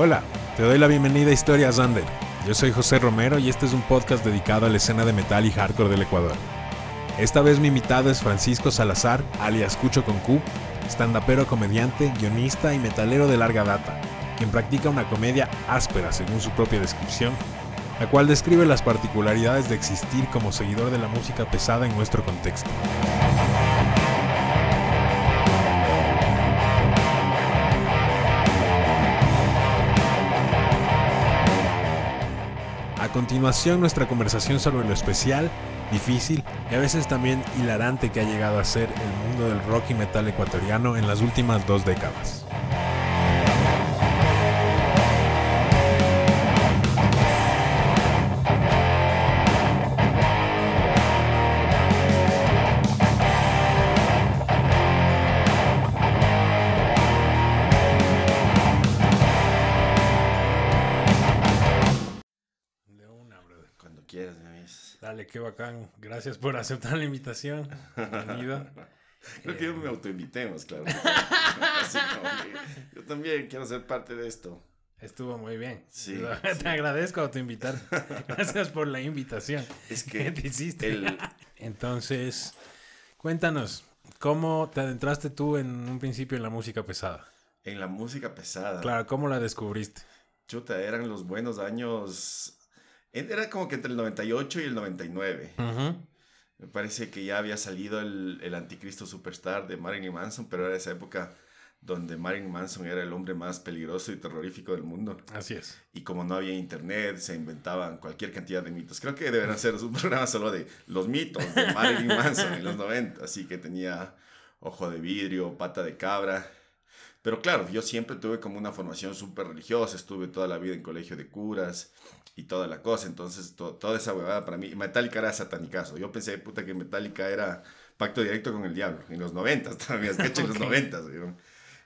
Hola, te doy la bienvenida a Historias Under. Yo soy José Romero y este es un podcast dedicado a la escena de metal y hardcore del Ecuador. Esta vez mi invitado es Francisco Salazar, alias Cucho con Q, standupero, comediante, guionista y metalero de larga data, quien practica una comedia áspera según su propia descripción, la cual describe las particularidades de existir como seguidor de la música pesada en nuestro contexto. Continuación nuestra conversación sobre lo especial, difícil y a veces también hilarante que ha llegado a ser el mundo del rock y metal ecuatoriano en las últimas dos décadas. Qué bacán. Gracias por aceptar la invitación. Creo que yo me autoinvitemos, claro. Así que yo también quiero ser parte de esto. Estuvo muy bien. Sí, Te sí. agradezco autoinvitar. Gracias por la invitación. Es ¿Qué que te hiciste? el, Entonces, cuéntanos, ¿cómo te adentraste tú en un principio en la música pesada? en la música pesada, Claro, ¿cómo la descubriste? chuta, eran los buenos años. Era como que entre el 98 y el 99. Me parece que ya había salido el, el Anticristo Superstar de Marilyn Manson, pero era esa época donde Marilyn Manson era el hombre más peligroso y terrorífico del mundo. Así es. Y como no había internet, se inventaban cualquier cantidad de mitos. Creo que deberán ser un programa solo de los mitos de Marilyn Manson en los 90. Así que tenía ojo de vidrio, pata de cabra. Pero claro, yo siempre tuve como una formación súper religiosa. Estuve toda la vida en colegio de curas y toda la cosa. Entonces, to- toda esa huevada para mí. Metallica era satanicazo. Yo pensé, puta, que Metallica era pacto directo con el diablo. En los 90 también, es que en los Ok. 90.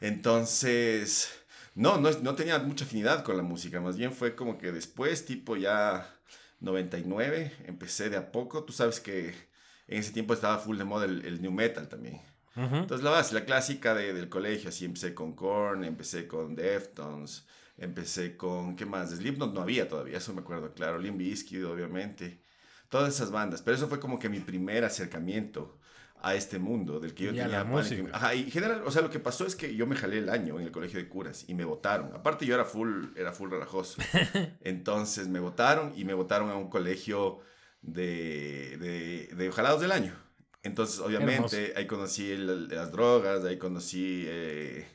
Entonces, no, no, no tenía mucha afinidad con la música, más bien fue como que después, tipo ya 99, empecé de a poco. Tú sabes que en ese tiempo estaba full de moda el, el new metal también. Ujú. Entonces la la clásica de- del colegio, así empecé con Korn, empecé con Deftones, empecé con, ¿qué más? Slipknot no había todavía, eso me acuerdo, claro, Limp Bizkit, obviamente. Todas esas bandas, pero eso fue como que mi primer acercamiento a este mundo del que yo Y tenía música. Ajá, y en general, o sea, lo que pasó es que yo me jalé el año en el colegio de curas y me votaron. Aparte yo era full, era full relajoso. Entonces me votaron y me votaron a un colegio de, de, de jalados del año. Entonces, obviamente, ahí conocí el- las drogas, ahí conocí eh,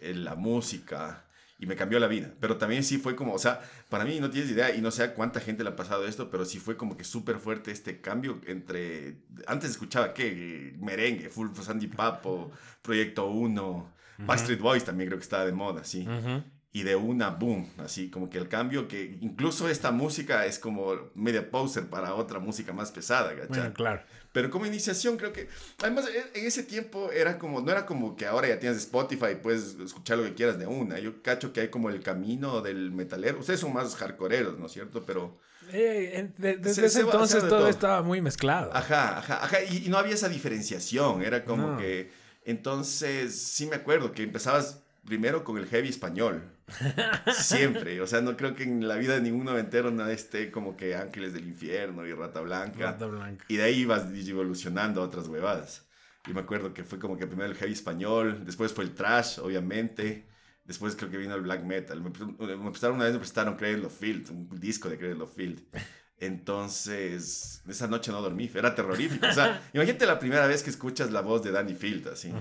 el- la música y me cambió la vida. Pero también sí fue como, o sea, para mí no tienes idea y no sé a cuánta gente le ha pasado esto, pero sí fue como que súper fuerte este cambio entre... Antes escuchaba, ¿qué? Merengue, Full Sandy Papo, Proyecto 1, Backstreet Boys también creo que estaba de moda, sí Ujú. Y de una boom, así como que el cambio que incluso esta música es como media poser para otra música más pesada, ¿cachai? Bueno, claro. Pero como iniciación creo que, además e- en ese tiempo era como, no era como que ahora ya tienes Spotify y puedes escuchar lo que quieras de una, yo cacho que hay como el camino del metalero, ustedes son más hardcoreeros, ¿no es cierto? Pero, Eh, de- desde Se- ese se entonces todo, todo. estaba muy mezclado. ajá, ajá, ajá, y, y no había esa diferenciación, era como No. que, entonces sí me acuerdo que empezabas primero con el heavy español. Siempre, o sea, no creo que en la vida de ningún noventero no esté como que Ángeles del Infierno y Rata Blanca. Rata blanca. Y de ahí ibas evolucionando a otras huevadas. Y me acuerdo que fue como que primero el heavy español, después fue el trash, obviamente. Después creo que vino el black metal. Me, me prestaron una vez, me prestaron of Field, un disco de of Field. Entonces, esa noche no dormí, era terrorífico. O sea, imagínate la primera vez que escuchas la voz de Danny Field, así.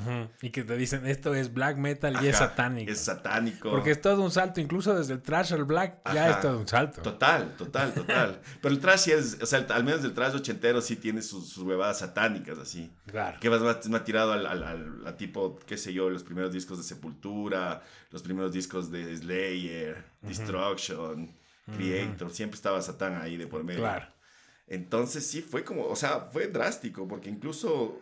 Y que te dicen, esto es black metal y es satánico. Es satánico. Porque es todo un salto, incluso desde el trash al black, ya es todo un salto. Total, total, total. Pero el trash sí es, o sea, el- al menos el trash ochentero sí tiene sus, sus huevadas satánicas, así. Claro. Que vas más, más tirado al, al, al- a tipo, qué sé yo, los primeros discos de Sepultura, los primeros discos de Slayer, Destruction, Creator, siempre estaba Satán ahí de por medio. Claro. Entonces sí fue como, o sea, fue drástico, porque incluso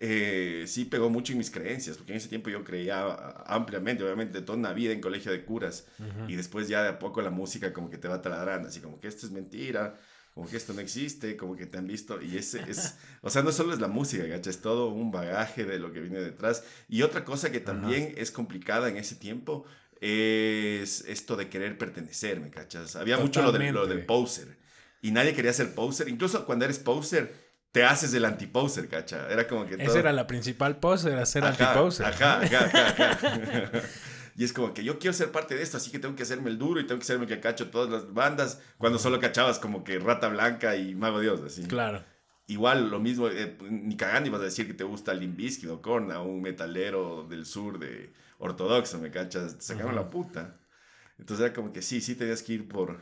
eh, sí pegó mucho en mis creencias, porque en ese tiempo yo creía ah, ampliamente, obviamente, toda una vida en colegio de curas, y después ya de a poco la música como que te va taladrando, así como que esto es mentira, como que esto no existe, como que te han visto, y ese es, o sea, no solo es la música, ¿gacha? Es todo un bagaje de lo que viene detrás. Y otra cosa que también es complicada en ese tiempo es esto de querer pertenecer, ¿me cachas? Había mucho lo, de, lo del poser. Y nadie quería ser poser. Incluso cuando eres poser, te haces el anti-poser, ¿cacha? Era como que... Esa era la principal poser, era ser anti-poser. Ajá, ajá, ajá, ajá. y es como que yo quiero ser parte de esto, así que tengo que hacerme el duro y tengo que serme el que cacho todas las bandas, cuando solo cachabas como que Rata Blanca y Mago Dios, así. Claro. Igual lo mismo, eh, ni cagando ibas a decir que te gusta Limbisky o Korn, un metalero del sur de ortodoxo, ¿me cachas? Te sacaron la puta. Entonces era como que sí, sí tenías que ir por,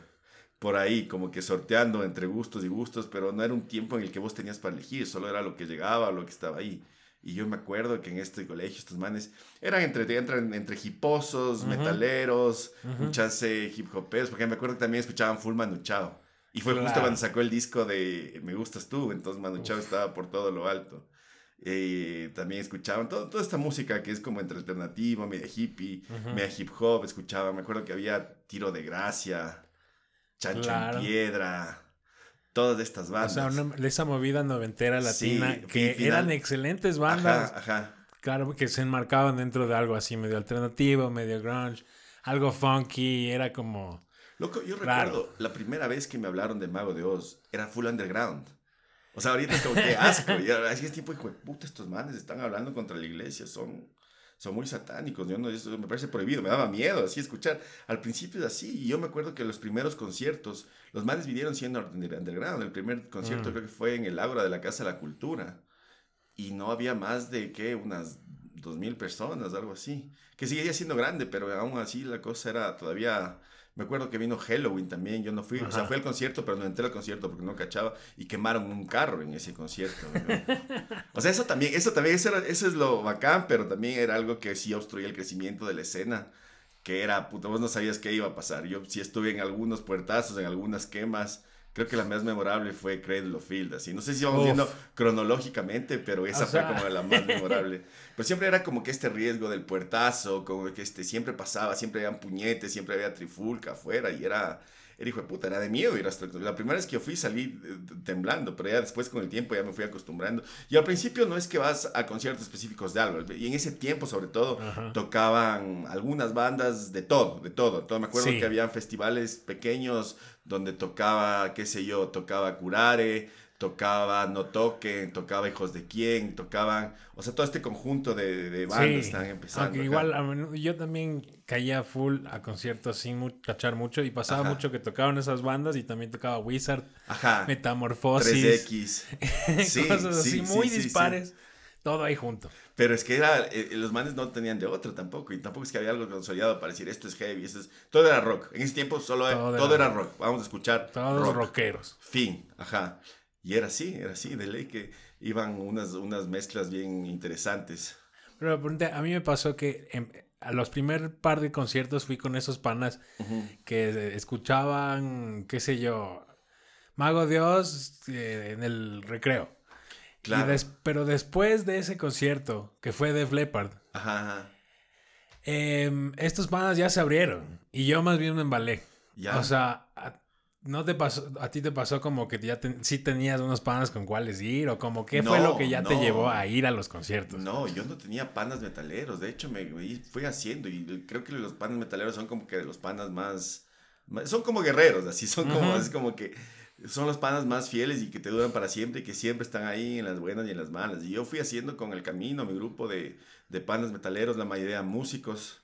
por ahí, como que sorteando entre gustos y gustos, pero no era un tiempo en el que vos tenías para elegir, solo era lo que llegaba, lo que estaba ahí. Y yo me acuerdo que en este colegio estos manes eran entre, entran entre hiposos, metaleros, muchas hip hopers, porque me acuerdo que también escuchaban Full Manu Chao. Y fue justo cuando sacó el disco de Me Gustas Tú, entonces Manu Chao estaba por todo lo alto. Eh, también escuchaban todo, toda esta música que es como entre alternativa, media hippie, media hip hop, escuchaban, me acuerdo que había Tiro de Gracia, Chancho en Piedra, todas estas bandas. O sea, esa movida noventera latina, que eran excelentes bandas. Ajá, Claro, que se enmarcaban dentro de algo así, medio alternativo, medio grunge, algo funky, era como... Loco, yo recuerdo la primera vez que me hablaron de Mago de Oz, era full underground. O sea, ahorita es como que asco. Y así es tipo, hijo de puta, estos manes están hablando contra la iglesia, son, son muy satánicos. Yo no, eso me parece prohibido, me daba miedo así escuchar. Al principio es así, y yo me acuerdo que los primeros conciertos, los manes vinieron siendo underground. El primer concierto mm. creo que fue en el Ágora de la Casa de la Cultura. Y no había más de, ¿qué? Unas dos mil personas, algo así. Que seguía siendo grande, pero aún así la cosa era todavía me acuerdo que vino Halloween también, yo no fui, o sea, fui al concierto, pero no entré al concierto porque no cachaba y quemaron un carro en ese concierto. o sea, eso también, eso también, eso, eso, es lo bacán, pero también era algo que sí obstruía el crecimiento de la escena, que era, puta, vos no sabías qué iba a pasar. Yo sí estuve en algunos puertazos, en algunas quemas, Creo que la más memorable fue Cradle of Field, así. No sé si vamos viendo cronológicamente, pero esa fue como la más memorable. Pero siempre era como que este riesgo del puertazo, como que este, siempre pasaba, siempre había puñetes, siempre había trifulca afuera y era era hijo de puta, era de miedo ir hasta... La primera vez que yo fui salí eh, temblando, pero ya después con el tiempo ya me fui acostumbrando. Y al principio no es que vas a conciertos específicos de algo, y en ese tiempo sobre todo tocaban algunas bandas de todo, de todo. todo. Me acuerdo que habían festivales pequeños donde tocaba, qué sé yo, tocaba Curare, tocaba No Toquen, tocaba Hijos de Quién, tocaban, o sea, todo este conjunto de, de bandas están empezando. igual, yo también caía full a conciertos sin cachar mucho y pasaba mucho que tocaban esas bandas y también tocaba Wizard, Ajá. Metamorfosis, 3X, sí, cosas así muy dispares. Todo ahí junto. Pero es que era, eh, los manes no tenían de otro tampoco. Y tampoco es que había algo consolidado para decir esto es heavy, esto es... Todo era rock. En ese tiempo solo todo, era, rock. Vamos a escuchar Todos rockeros. Fin, ajá. Y era así, era así, de ley que iban unas, unas mezclas bien interesantes. Pero a mí me pasó que a los primer par de conciertos fui con esos panas que escuchaban, qué sé yo, Mago Dios eh, en el recreo. Claro. pero después de ese concierto, que fue de Leppard, ajá, em, estos panas ya se abrieron y yo más bien me embalé. O sea, ¿No te pasó, a ti te pasó como que ya sí tenías unos panas con cuáles ir o como qué fue lo que ya te llevó a ir a los conciertos? No, yo no tenía panas metaleros, de hecho me, fui haciendo y creo que los panas metaleros son como que los panas más, son como guerreros, así son como, es como que son los panas más fieles y que te duran para siempre y que siempre están ahí en las buenas y en las malas. Y yo fui haciendo con el camino mi grupo de, de panas metaleros, la mayoría músicos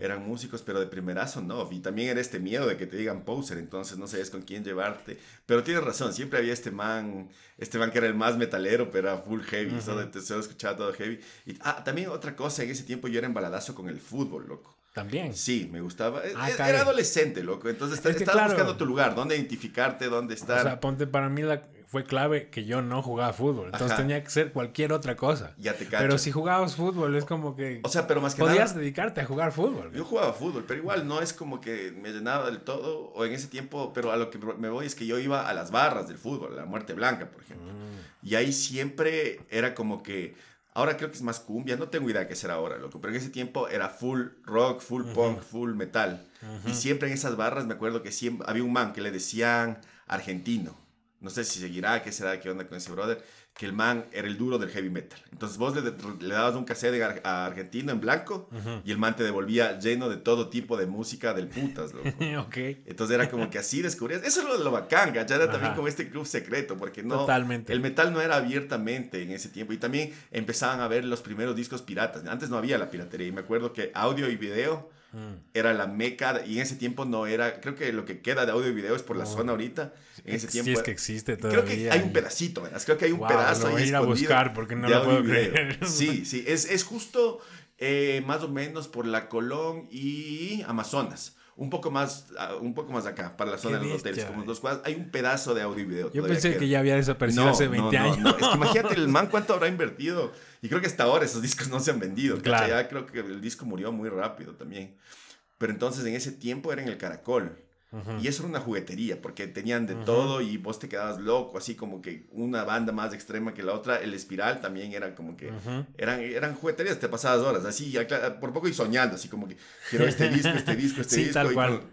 eran músicos, pero de primerazo no. Y también era este miedo de que te digan poser, entonces no sabías con quién llevarte. Pero tienes razón, siempre había este man, este man que era el más metalero, pero era full heavy, uh -huh. te escuchaba todo heavy. Y ah, también otra cosa, en ese tiempo yo era embaladazo con el fútbol, loco. También. Sí, me gustaba. E, ah, era adolescente, loco. Entonces estabas buscando tu lugar, dónde identificarte, dónde estar. O sea, ponte para mí la, fue clave que yo no jugaba fútbol. Entonces tenía que ser cualquier otra cosa. Ya te cacho. Pero si jugabas fútbol es como que... O sea, pero más que Podías dedicarte a jugar fútbol. Yo jugaba fútbol, pero igual no es como que me llenaba del todo. O en ese tiempo, pero a lo que me voy es que yo iba a las barras del fútbol, la Muerte Blanca, por ejemplo. Mm. Y ahí siempre era como que... Ahora creo que es más cumbia, no tengo idea qué será ahora, loco, pero en ese tiempo era full rock, full punk, full metal. Y siempre en esas barras me acuerdo que siempre había un man que le decían argentino no sé si seguirá, qué será, qué onda con ese brother, que el man era el duro del heavy metal. Entonces vos le, le dabas un cassette a argentino en blanco y el man te devolvía lleno de todo tipo de música del putas, loco. ok. Entonces era como que así descubrías. Eso es lo, lo bacán, ¿cachai? Era también como este club secreto, porque no. Totalmente. El metal no era abiertamente en ese tiempo. Y también empezaban a ver los primeros discos piratas. Antes no había la piratería. Y me acuerdo que audio y video. Era la meca. Y en ese tiempo no era. Creo que lo que queda de audio y video es por la zona ahorita. En ese Sí, tiempo. es que existe todavía. Creo que hay un pedacito, ¿verdad? Creo que hay un Wow, pedazo lo voy ahí a ir a buscar porque no lo puedo creer. Sí, sí, es, es justo eh, más o menos por la Colón y Amazonas. Un poco más, ah, un poco más acá, para la zona de los hoteles, como eh. dos cuadras. Hay un pedazo de audio y video. Yo pensé queda. que ya había desaparecido hace 20 no, años. no. Es que imagínate el man cuánto habrá invertido. Y creo que hasta ahora esos discos no se han vendido. Claro. Ya creo que el disco murió muy rápido también. Pero entonces en ese tiempo era en el Caracol. Y eso era una juguetería, porque tenían de todo y vos te quedabas loco, así como que una banda más extrema que la otra. El Espiral también era como que... Eran, eran jugueterías, te pasabas horas, así, por poco y soñando, así como que quiero este disco, este disco, este Sí, disco. tal y, cual. Con,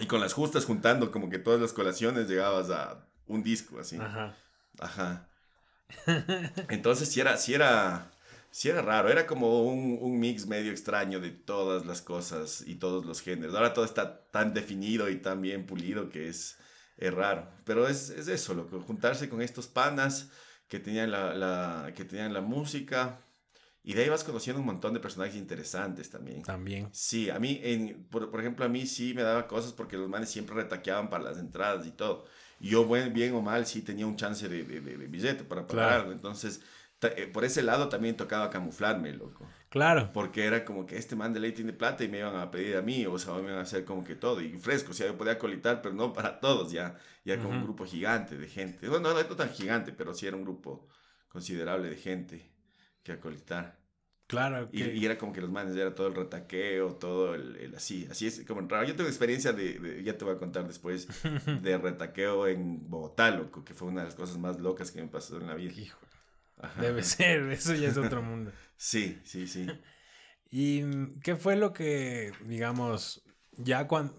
y con las justas juntando como que todas las colaciones llegabas a un disco, así. Ajá. Ajá. Entonces sí era, sí era, sí era raro, era como un, un mix medio extraño de todas las cosas y todos los géneros. Ahora todo está tan definido y tan bien pulido que es, es raro. Pero es, es eso, loco, juntarse con estos panas que tenían la, la- que tenían la música y de ahí vas conociendo un montón de personajes interesantes también. También. Sí, a mí, en, por, por ejemplo, a mí sí me daba cosas porque los manes siempre retaqueaban para las entradas y todo. Y yo, buen, bien o mal, sí tenía un chance de, de, de- de billete para pagar Claro. Entonces, por ese lado también tocaba camuflarme, loco. Claro. Porque era como que este man de ley tiene plata y me iban a pedir a mí, o sea, me iban a hacer como que todo. Y fresco, o sea, yo podía colitar, pero no para todos, ya. Ya con un grupo gigante de gente. Bueno, no, no tan gigante, pero sí era un grupo considerable de gente que acolitar. Claro. Y, que- y era como que los manes era todo el retaqueo, todo el, el así, así es como raro. Yo tengo experiencia de, de- ya te voy a contar después, de retaqueo en Bogotá, loco, que fue una de las cosas más locas que me pasó en la vida. Hijo, Ajá. debe ser, eso ya es otro mundo. Sí, sí, sí. ¿Y mm, qué fue lo que, digamos, ya cuando,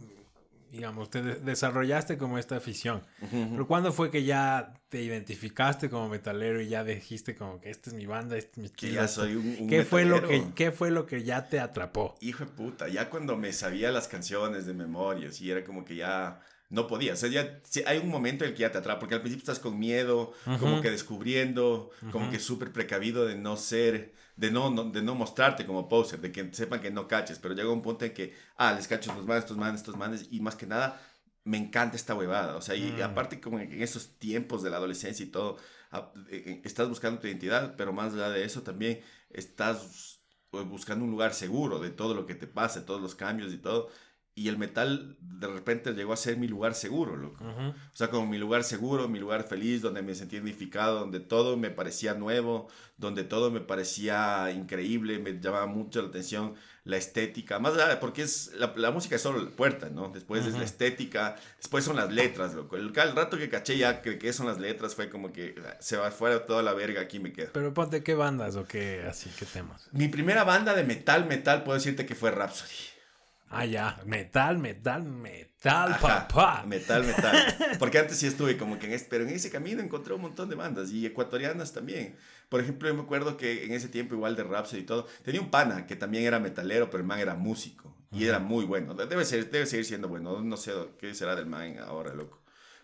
digamos, te de- desarrollaste como esta afición? Pero ¿cuándo fue que ya te identificaste como metalero y ya dijiste como que esta es mi banda, este es mi Que estilo? ya esto"? soy un, un ¿Qué fue, lo que, metalero. ¿Qué fue lo que ya te atrapó? Hijo de puta, ya cuando me sabía las canciones de memoria, sí, era como que ya no podía. O sea, ya hay un momento en el que ya te atrapa, porque al principio estás con miedo, como que descubriendo, como que súper precavido de no ser, de no, no- de no mostrarte como poser, de que sepan que no caches, pero llega un punto en que, ah, les cacho estos manes, estos manes, estos manes, y más que nada, me encanta esta huevada. O sea, y Mm. aparte como en esos tiempos de la adolescencia y todo, ah, eh, eh, estás buscando tu identidad, pero más allá de eso también estás pues, buscando un lugar seguro de todo lo que te pase, todos los cambios y todo. Y el metal de repente llegó a ser mi lugar seguro, loco. Ujú. O sea, como mi lugar seguro, mi lugar feliz, donde me sentía identificado, donde todo me parecía nuevo, donde todo me parecía increíble, me llamaba mucho la atención la estética, más allá, porque es la, la música es solo la puerta, ¿no? Después es Ujú. la estética, después son las letras, loco. El, el rato que caché ya que, que son las letras fue como que ah, se va fuera toda la verga, aquí me quedo. Pero ponte qué bandas o qué así, qué temas. Mi primera banda de metal, metal, puedo decirte que fue Rhapsody. Ah, ya, metal, metal, metal, Ajá, papá. Metal, metal. Porque antes sí estuve como que en este, pero en ese camino encontré un montón de bandas y ecuatorianas también. Por ejemplo, yo me acuerdo que en ese tiempo igual de Rhapsody y todo, tenía un pana que también era metalero, pero el man era músico y era muy bueno. Debe ser, debe seguir siendo bueno. No sé qué será del man ahora, loco.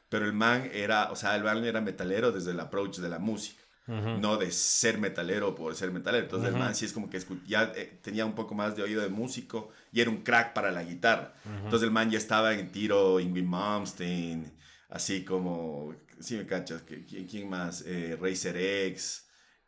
Pero el man era, o sea, el man era metalero desde el approach de la música. No de ser metalero por ser metalero. Entonces Ujú. el man sí es como que ya eh, tenía un poco más de oído de músico y era un crack para la guitarra. Entonces el man ya estaba en tiro Ingrid Malmsteen, así como, sí me cachas, ¿quién, quién más? Eh, Racer X,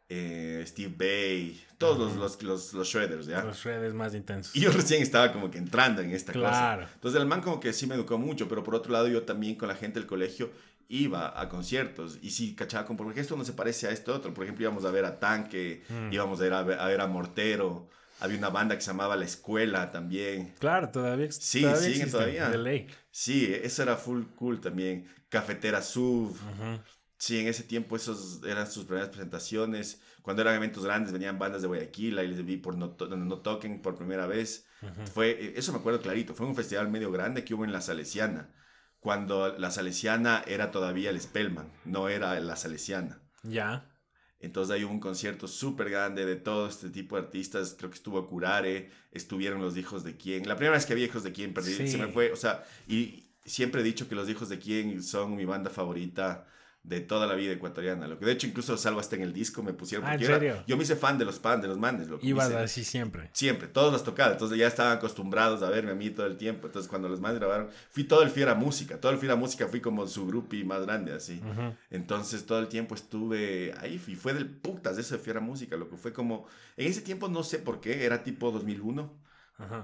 eh, Steve Bay, todos los, los, los, los shredders, ¿ya? Los redes más intensos. Y yo recién estaba como que entrando en esta Claro. cosa. Entonces el man como que sí me educó mucho, pero por otro lado yo también con la gente del colegio iba a conciertos y sí cachaba como, porque esto no se parece a esto otro. Por ejemplo, íbamos a ver a Tanque, Mm. íbamos a ir a ver, a ver a Mortero, había una banda que se llamaba La Escuela también. Claro, todavía, Sí, todavía siguen existen, todavía. de ley. Sí, eso era full cool también. Cafetera Sub. Ujú. Sí, en ese tiempo esos eran sus primeras presentaciones. Cuando eran eventos grandes venían bandas de Guayaquil, ahí les vi por No, To- no Token por primera vez. Ujú. Fue, eh, eso me acuerdo clarito, fue un festival medio grande que hubo en La Salesiana, cuando La Salesiana era todavía el Spellman, no era La Salesiana. Ya. Entonces hay un concierto súper grande de todo este tipo de artistas. Creo que estuvo Curare, estuvieron los hijos de quién. La primera vez que había hijos de quién, perdí, se me fue. O sea, y siempre he dicho que los hijos de quién son mi banda favorita de toda la vida ecuatoriana. Lo que de hecho incluso salvo hasta en el disco me pusieron. Ah, ¿en serio? yo me hice fan de los pan, de los manes. Lo Ibas así siempre. Siempre, todos las tocadas. Entonces ya estaban acostumbrados a verme a mí todo el tiempo. Entonces cuando los manes grabaron, fui todo el Fiera Música. Todo el Fiera Música fui como su grupi más grande así. Entonces todo el tiempo estuve ahí y fue del putas eso de Fiera Música. Lo que fue como, en ese tiempo no sé por qué, era tipo 2001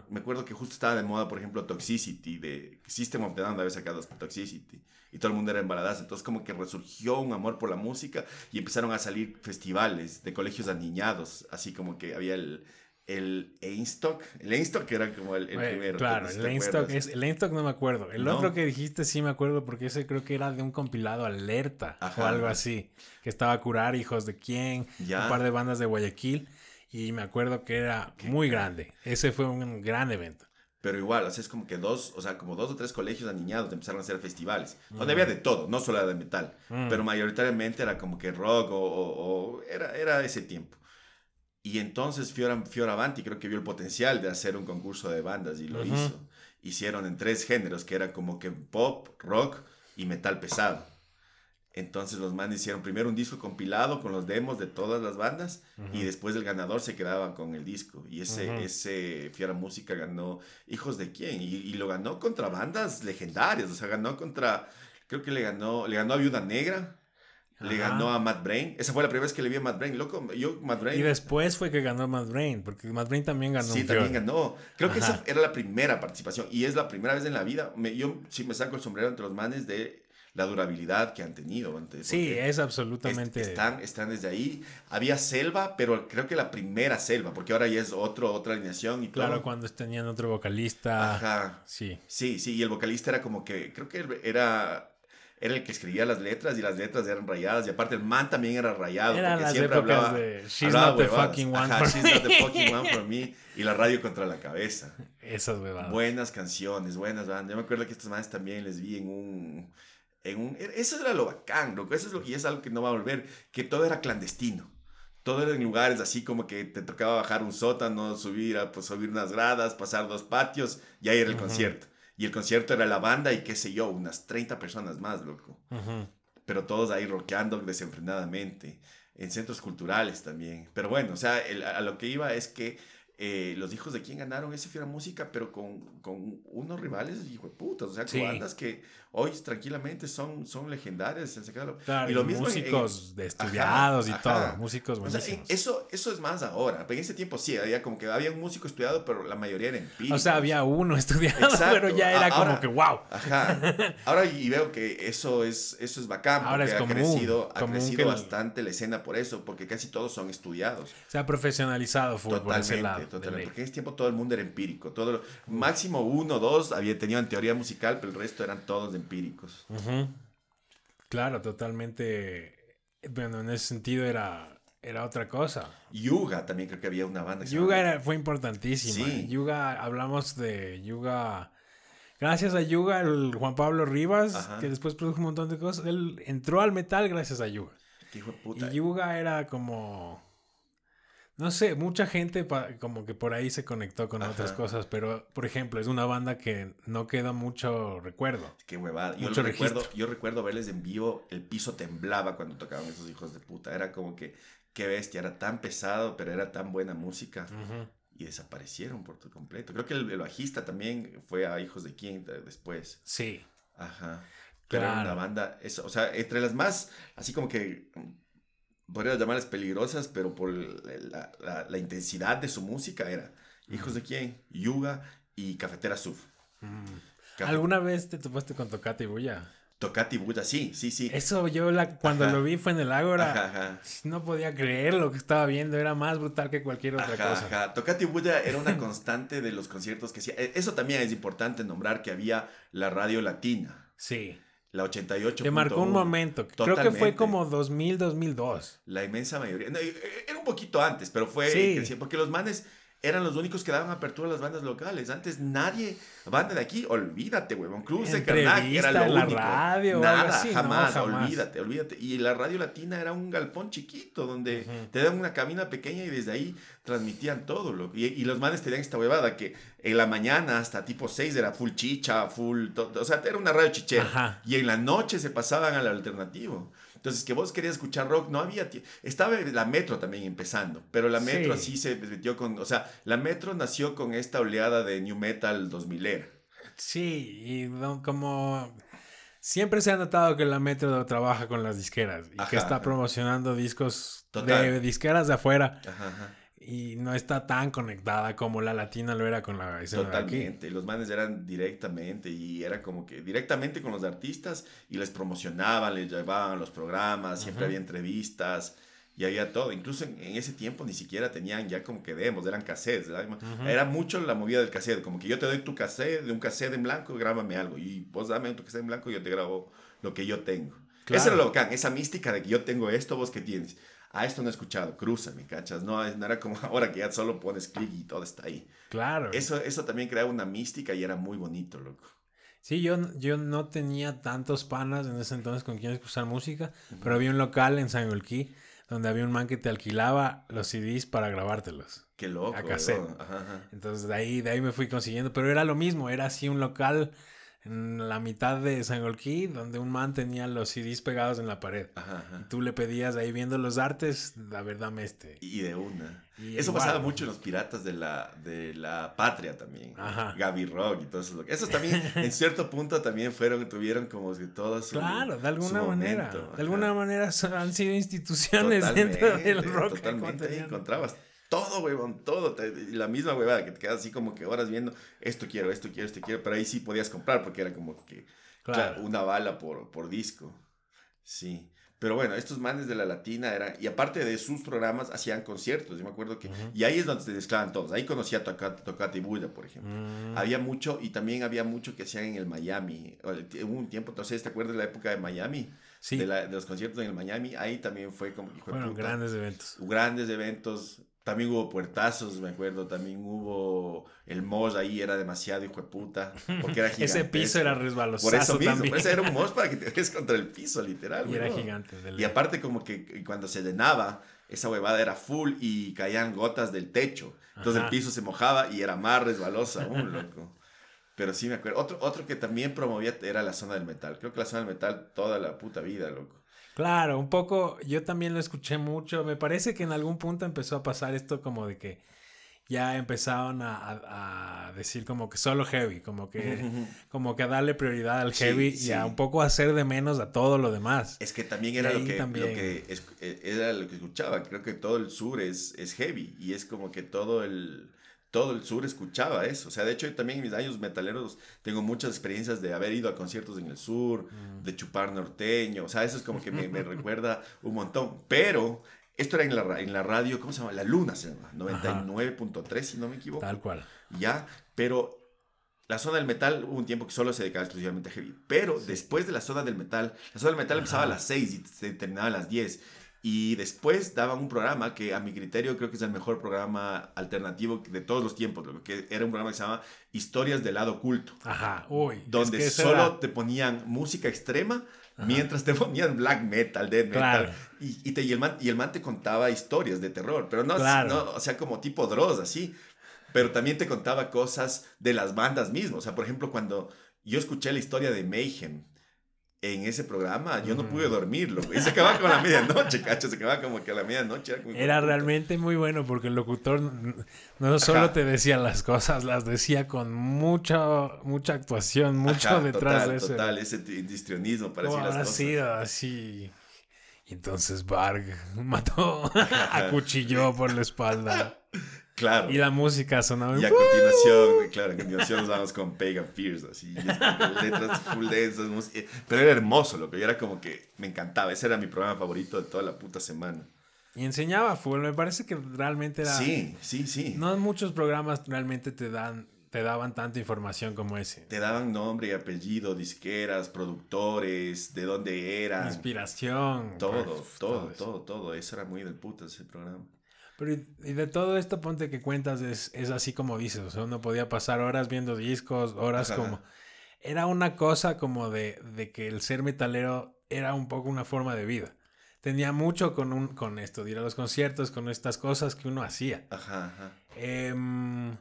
me acuerdo que justo estaba de moda, por ejemplo, Toxicity, de System of the Down había sacado Toxicity, y todo el mundo era embaladazo. Entonces, como que resurgió un amor por la música y empezaron a salir festivales de colegios aniñados, así como que había el, el Einstock. El Einstock era como el, primero. Claro, el Einstock, es, el Einstock no me acuerdo. El otro que dijiste sí me acuerdo porque ese creo que era de un compilado alerta o algo así. Que estaba a curar hijos de quién, un par de bandas de Guayaquil. Y me acuerdo que era muy grande. Ese fue un gran evento. Pero igual, o sea, es como que dos, o sea, como dos o tres colegios aniñados empezaron a hacer festivales, donde había de todo, no solo de metal, mm. pero mayoritariamente era como que rock o, era, era ese tiempo. Y entonces Fiora, Fioravanti creo que vio el potencial de hacer un concurso de bandas y lo hizo. Hicieron en tres géneros, que era como que pop, rock y metal pesado. Entonces los manes hicieron primero un disco compilado con los demos de todas las bandas y después el ganador se quedaba con el disco. Y ese, ese Fiera Música ganó Hijos de quién y, lo ganó contra bandas legendarias. O sea, ganó contra, creo que le ganó, le ganó a Viuda Negra. Le ganó a Matt Brain. Esa fue la primera vez que le vi a Matt Brain. Loco, yo, Matt Brain. Y después fue que ganó Matt Brain, porque Matt Brain también ganó. Sí, también ganó. Creo que esa era la primera participación y es la primera vez en la vida. Me, yo sí me saco el sombrero entre los manes de la durabilidad que han tenido. Antes, sí, es absolutamente. están, están desde ahí. Había selva, pero creo que la primera selva, porque ahora ya es otro, otra alineación y Claro, cuando tenían otro vocalista. Ajá. Sí. Sí, sí, y el vocalista era como que, creo que era era el que escribía las letras y las letras eran rayadas y aparte el man también era rayado Eran las siempre hablaba, de She's not the fucking one for She's not the fucking one for me y la radio contra la cabeza. Esas huevadas. Buenas canciones, buenas bandas. Yo me acuerdo que estos manes también les vi en un e, eso era lo bacán, loco. Eso es lo que es algo que no va a volver. Que todo era clandestino. Todo era en lugares así como que te tocaba bajar un sótano, subir, a, pues, subir unas gradas, pasar dos patios y ahí era el concierto. Y el concierto era la banda y qué sé yo, unas 30 personas más, loco. Pero todos ahí rockeando desenfrenadamente. En centros culturales también. Pero bueno, o sea, a lo que iba es que eh, los hijos de quién ganaron ese Fiera Música, pero con, con unos rivales, hijo de putas, o sea, con bandas que hoy tranquilamente son, son legendarias. y los músicos de estudiados y todo, músicos buenísimos. eso, eso es más ahora. En ese tiempo sí, había como que había un músico estudiado, pero la mayoría era empírico. O sea, había uno estudiado, pero ya era como que wow. Ajá. Ahora y veo que eso es, eso es bacán, porque ha crecido, ha crecido bastante la escena por eso, porque casi todos son estudiados. Se ha profesionalizado fútbol por ese lado. Totalmente, porque en ese tiempo todo el mundo era empírico. Todo, máximo uno, dos había tenido en teoría musical, pero el resto eran todos de empíricos. Claro, totalmente. Bueno, en ese sentido era, era otra cosa. Yuga también creo que había una banda. Yuga era, fue importantísima. Yuga, hablamos de Yuga. Gracias a Yuga, el Juan Pablo Rivas, que después produjo un montón de cosas. Él entró al metal gracias a Yuga. Y Yuga era como no sé, mucha gente como que por ahí se conectó con otras cosas, pero por ejemplo, es una banda que no queda mucho recuerdo. Qué huevada. Yo, recuerdo, yo recuerdo verles en vivo, el piso temblaba cuando tocaban esos hijos de puta. Era como que, qué bestia, era tan pesado, pero era tan buena música. Y desaparecieron por completo. Creo que el, bajista también fue a Hijos de Quién después. Sí. Ajá. Pero era una banda, eso, o sea, entre las más, así como que podría llamarlas peligrosas, pero por la, la, intensidad de su música era Hijos de quién, Yuga y Cafetera Suf. Mm. ¿Alguna vez te topaste con Tocati Bulla? Tocati Bulla, sí, sí, sí. Eso yo la, cuando lo vi fue en el Ágora. No podía creer lo que estaba viendo, era más brutal que cualquier otra cosa. Ajá. Tocati Bulla era una constante de los conciertos que hacía. E, eso también es importante nombrar que había la radio latina. Sí. La 88. Te marcó un momento. Creo que fue como 2000, 2002. La inmensa mayoría. Eh, era un poquito antes, pero fue. Sí. Porque los manes eran los únicos que daban apertura a las bandas locales. Antes nadie, banda de aquí, olvídate, huevón. Cruz de Karnak era lo la único. radio, Nada, así, jamás, no, jamás, olvídate, olvídate. Y la radio latina era un galpón chiquito donde te daban una cabina pequeña y desde ahí transmitían todo. Lo, y, y, los manes tenían esta huevada que en la mañana hasta tipo 6 era full chicha, full. Todo, o sea, era una radio chichera. Ajá. Y en la noche se pasaban al alternativo. Entonces, que vos querías escuchar rock, no había Estaba la Metro también empezando, pero la Metro sí. así se metió con. O sea, la Metro nació con esta oleada de New Metal 2000 era. Sí, y como. Siempre se ha notado que la Metro trabaja con las disqueras y ajá, que está promocionando discos Total. de disqueras de afuera. Ajá, ajá y no está tan conectada como la latina lo era con la escena Totalmente, los manes eran directamente y era como que directamente con los artistas y les promocionaban, les llevaban los programas, siempre había entrevistas y había todo. Incluso en, en, ese tiempo ni siquiera tenían ya como que demos, eran cassettes. Era mucho la movida del cassette, como que yo te doy tu cassette, de un cassette en blanco, grábame algo y vos dame tu cassette en blanco y yo te grabo lo que yo tengo. Claro. Eso era lo bacán, esa mística de que yo tengo esto, vos que tienes ah, esto no he escuchado, cruza, ¿me cachas? No, no era como ahora que ya solo pones clic y todo está ahí. Claro. Eso, eso también creaba una mística y era muy bonito, loco. Sí, yo, yo no tenía tantos panas en ese entonces con quien escuchar música, uh -huh. pero había un local en San Olquí donde había un man que te alquilaba los CDs para grabártelos. Qué loco. A cassette. Ajá, ajá. Entonces de ahí, de ahí me fui consiguiendo, pero era lo mismo, era así un local en la mitad de Sangolquí, donde un man tenía los CDs pegados en la pared. Ajá, ajá. Y tú le pedías ahí viendo los artes, la verdad, me este. Y de una. Y eso igual. pasaba mucho en los piratas de la, de la patria también. Ajá. Gaby Rock y todo eso. Esos también, en cierto punto, también fueron, tuvieron como que todos su Claro, de alguna manera. Momento. De alguna manera han sido instituciones totalmente, dentro del rock. Totalmente, encontrabas todo, huevón, todo. Y la misma huevada que te quedas así como que horas viendo, esto quiero, esto quiero, esto quiero. Pero ahí sí podías comprar porque era como que claro. una bala por, por disco. Sí. Pero bueno, estos manes de la latina eran, y aparte de sus programas, hacían conciertos. Yo me acuerdo que, uh -huh. y ahí es donde se mezclaban todos. Ahí conocía a Tocata, Tocata y Bulla, por ejemplo. Uh -huh. Había mucho, y también había mucho que hacían en el Miami. Hubo un tiempo, entonces, ¿te acuerdas de la época de Miami? Sí. De, la, de los conciertos en el Miami. Ahí también fue como. Fueron puta, grandes eventos. Grandes eventos. También hubo puertazos, me acuerdo. También hubo el Mosh ahí, era demasiado hijo de puta. Porque era gigante. Ese piso era resbaloso. Por eso mismo, por eso era un Mosh para que te des contra el piso, literal. Y era gigante. Y aparte, como que cuando se llenaba, esa huevada era full y caían gotas del techo. Entonces Ajá. el piso se mojaba y era más resbaloso aún, loco. Pero sí me acuerdo. Otro, otro que también promovía era la zona del metal. Creo que la zona del metal toda la puta vida, loco. Claro, un poco, yo también lo escuché mucho. Me parece que en algún punto empezó a pasar esto como de que ya empezaron a, a, a decir como que solo heavy, como que, como que a darle prioridad al heavy sí, y a un poco hacer de menos a todo lo demás. Es que también era lo que, también... lo que es, era lo que escuchaba. Creo que todo el sur es, es heavy y es como que todo el todo el sur escuchaba eso. O sea, de hecho, yo también en mis años metaleros tengo muchas experiencias de haber ido a conciertos en el sur, mm. de chupar norteño. O sea, eso es como que me, me recuerda un montón. Pero esto era en la, en la radio, ¿cómo se llama? La Luna se llama, 99.3, si no me equivoco. Tal cual. Ya, pero la zona del metal hubo un tiempo que solo se dedicaba exclusivamente a heavy. Pero sí. después de la zona del metal, la zona del metal Ajá. empezaba a las 6 y se terminaba a las 10. Y después daban un programa que a mi criterio creo que es el mejor programa alternativo de todos los tiempos, lo que era un programa que se llama Historias del lado oculto. Ajá, uy. Donde es que solo era... te ponían música extrema Ajá. mientras te ponían black metal, death metal. Claro. Y, y, te, y, el man, y el man te contaba historias de terror, pero no, claro. no o sea, como tipo Dross, así. Pero también te contaba cosas de las bandas mismas. O sea, por ejemplo, cuando yo escuché la historia de Mayhem, en ese programa, yo no pude dormirlo, y se acababa con la medianoche, cacho, se acababa como que a la medianoche. Era, era realmente muy bueno porque el locutor no solo Ajá. te decía las cosas, las decía con mucha, mucha actuación, mucho Ajá, detrás total, de eso. Total, ese histrionismo para decir las cosas. sido así. Y entonces Varg mató, acuchilló por la espalda. Claro. Y la música sonaba. Y a continuación, claro, a continuación nos vamos con Pagan Fears, así, letras full densas, pero era hermoso, lo que era como que me encantaba, ese era mi programa favorito de toda la puta semana. Y enseñaba fútbol, me parece que realmente era... Sí, sí, sí. No muchos programas realmente te dan te daban tanta información como ese. Te daban nombre y apellido, disqueras, productores, de dónde eran. Inspiración. Todo, todo, todo, todo, todo. Eso era muy del puta ese programa. Pero y, de todo esto, ponte que cuentas, es, es así como dices, o sea, uno podía pasar horas viendo discos, horas Ajá. como... Era una cosa como de, de que el ser metalero era un poco una forma de vida. Tenía mucho con, un, con esto, de ir a los conciertos, con estas cosas que uno hacía. Ajá, ajá. Em,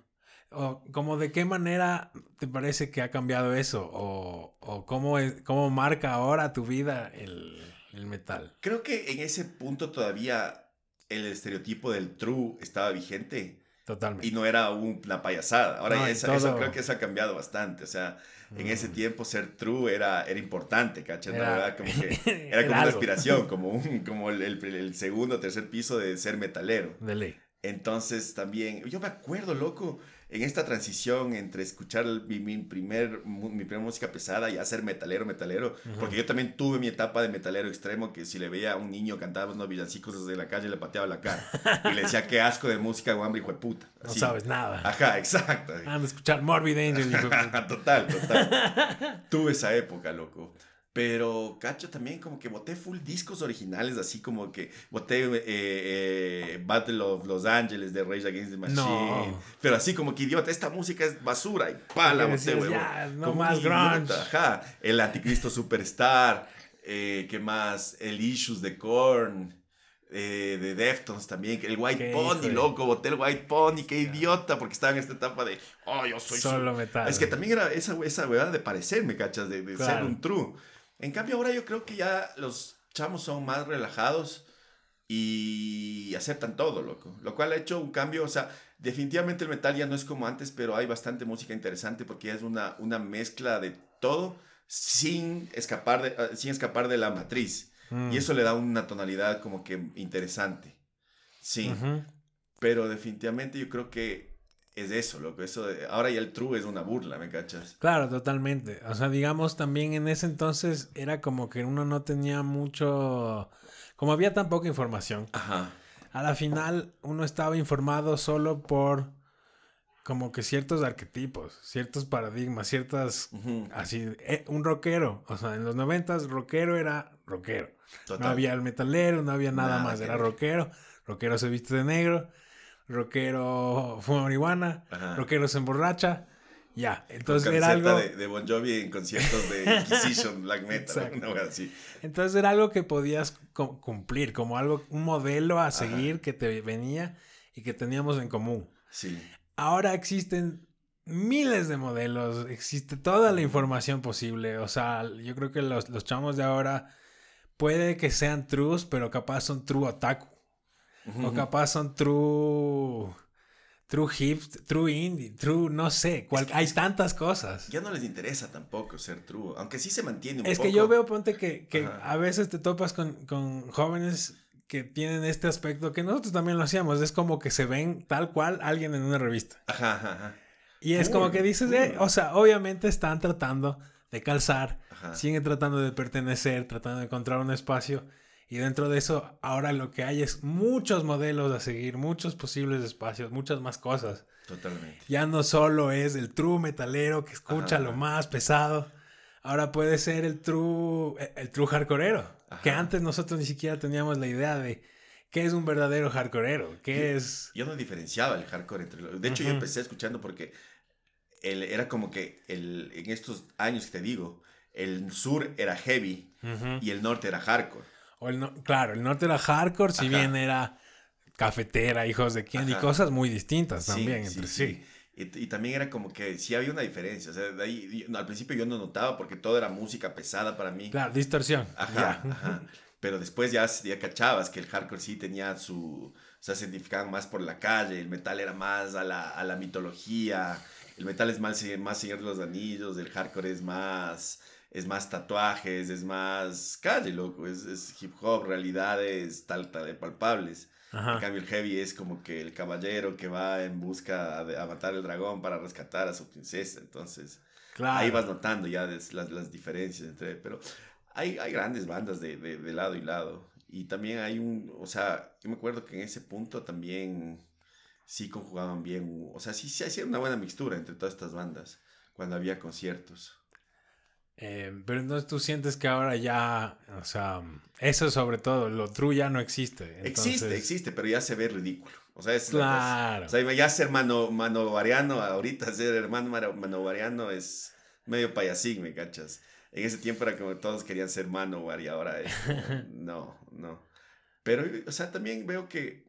o como de qué manera te parece que ha cambiado eso o, o cómo, es, cómo marca ahora tu vida el, el metal. Creo que en ese punto todavía el estereotipo del true estaba vigente Totalmente. y no era un- una payasada. Ahora No, eso creo que eso ha cambiado bastante. O sea, en ese Mm. tiempo ser true era, era importante, ¿cachai? Era- verdad, como que era como una aspiración, como, un, como el, el- el segundo o tercer piso de ser metalero. De ley. Entonces también, yo me acuerdo, loco, en esta transición entre escuchar mi, mi primer, mi primera música pesada y hacer metalero, metalero, porque yo también tuve mi etapa de metalero extremo que si le veía a un niño cantar unos villancicos desde la calle le pateaba la cara y le decía qué asco de música, hambre hijo de puta. No Así. sabes nada. Ajá, exacto. Anda a escuchar Morbid Angel. hijo de puta. total, total. Tuve esa época, loco. Pero, cacho, también como que boté full discos originales, así como que boté eh, eh, Battle of Los Angeles de Rage Against the Machine. No. Pero así como que idiota, esta música es basura y pa, la Porque boté, ya, no Como más grunge. Ajá. El Anticristo Superstar. Eh, ¿Qué más? El Issues de Korn. eh, de Deftones también, el White Pony, de- loco, boté el White Pony, qué idiota, porque estaba en esta etapa de, oh, yo soy su- Solo metal. es que también era esa, esa huevada de parecerme, ¿cachas? De, de ser un true. En cambio, ahora yo creo que ya los chamos son más relajados y aceptan todo, loco. Lo cual ha hecho un cambio, o sea, definitivamente el metal ya no es como antes, pero hay bastante música interesante porque ya es una, una mezcla de todo sin escapar de, eh, sin escapar de la matriz. Mm. Y eso le da una tonalidad como que interesante. Sí. Pero definitivamente yo creo que es eso, loco. Eso de- ahora ya el true es una burla, ¿me cachas? Claro, totalmente. O sea, digamos, también en ese entonces era como que uno no tenía mucho... Como había tan poca información, Ajá. a la final uno estaba informado solo por como que ciertos arquetipos, ciertos paradigmas, ciertas... Así, eh, un rockero. O sea, en los noventas rockero era rockero. Total. No había el metalero, no había nada, Nada más. que Era rockero. Rockero se viste de negro. Rockero fuma marihuana. Ajá. Rockero se emborracha. Ya. Entonces era algo. De, de Bon Jovi en conciertos de Inquisition, Black Metal, wea así. Entonces era algo que podías cu- cumplir, como algo, un modelo a seguir que te venía y que teníamos en común. Sí. Ahora existen miles de modelos, existe toda la información posible. O sea, yo creo que los, los chamos de ahora puede que sean trues, pero capaz son true otaku. O capaz son true. True hip, true indie, true, no sé. cual- Es que- hay es tantas cosas. Ya no les interesa tampoco ser true, aunque sí se mantiene un Es poco. que yo veo, ponte que, que a veces te topas con, con jóvenes que tienen este aspecto que nosotros también lo hacíamos. Es como que se ven tal cual alguien en una revista. Ajá, ajá, ajá. Y es como que dices, eh, o sea, obviamente están tratando de calzar, Ajá. siguen tratando de pertenecer, tratando de encontrar un espacio. Y dentro de eso, ahora lo que hay es muchos modelos a seguir, muchos posibles espacios, muchas más cosas. Totalmente. Ya no solo es el true metalero que escucha Ajá. lo más pesado. Ahora puede ser el true, eh, el true hardcoreero. Que antes nosotros ni siquiera teníamos la idea de qué es un verdadero hardcoreero. ¿Qué es? Yo no diferenciaba el hardcore entre los... De hecho, yo empecé escuchando porque el, era como que el, en estos años que te digo, el sur era heavy y el norte era hardcore. O el no- claro, el norte era hardcore, si Ajá. bien era cafetera, hijos de quién, y cosas muy distintas también sí, entre sí. sí. Y, y también era como que sí había una diferencia. O sea, de ahí, yo- al principio yo no notaba porque todo era música pesada para mí. Claro, distorsión. Ajá, ajá. Pero después ya, ya cachabas que el hardcore sí tenía su... O sea, se identificaban más por la calle, el metal era más a la, a la mitología, el metal es más, más Señor de los Anillos, el hardcore es más... Es más tatuajes, es más calle, loco. Es, es hip hop, realidades tal, tal, palpables. En cambio, el heavy es como que el caballero que va en busca de a matar el dragón para rescatar a su princesa. Entonces, Claro. ahí vas notando ya des- las, las diferencias entre. Pero hay, hay grandes bandas de, de, de lado y lado. Y también hay un. O sea, yo me acuerdo que en ese punto también sí conjugaban bien. O sea, sí se hacía una buena mixtura entre todas estas bandas cuando había conciertos. Eh, pero entonces tú sientes que ahora ya, o sea, eso sobre todo, lo true ya no existe. Existe, Entonces, existe, pero ya se ve ridículo. O sea, es Claro. O sea, ya ser mano, manovariano, ahorita ser hermano mano- manovariano es medio payasín, ¿me cachas? En ese tiempo era como todos querían ser manovar y ahora es no, no. Pero, o sea, también veo que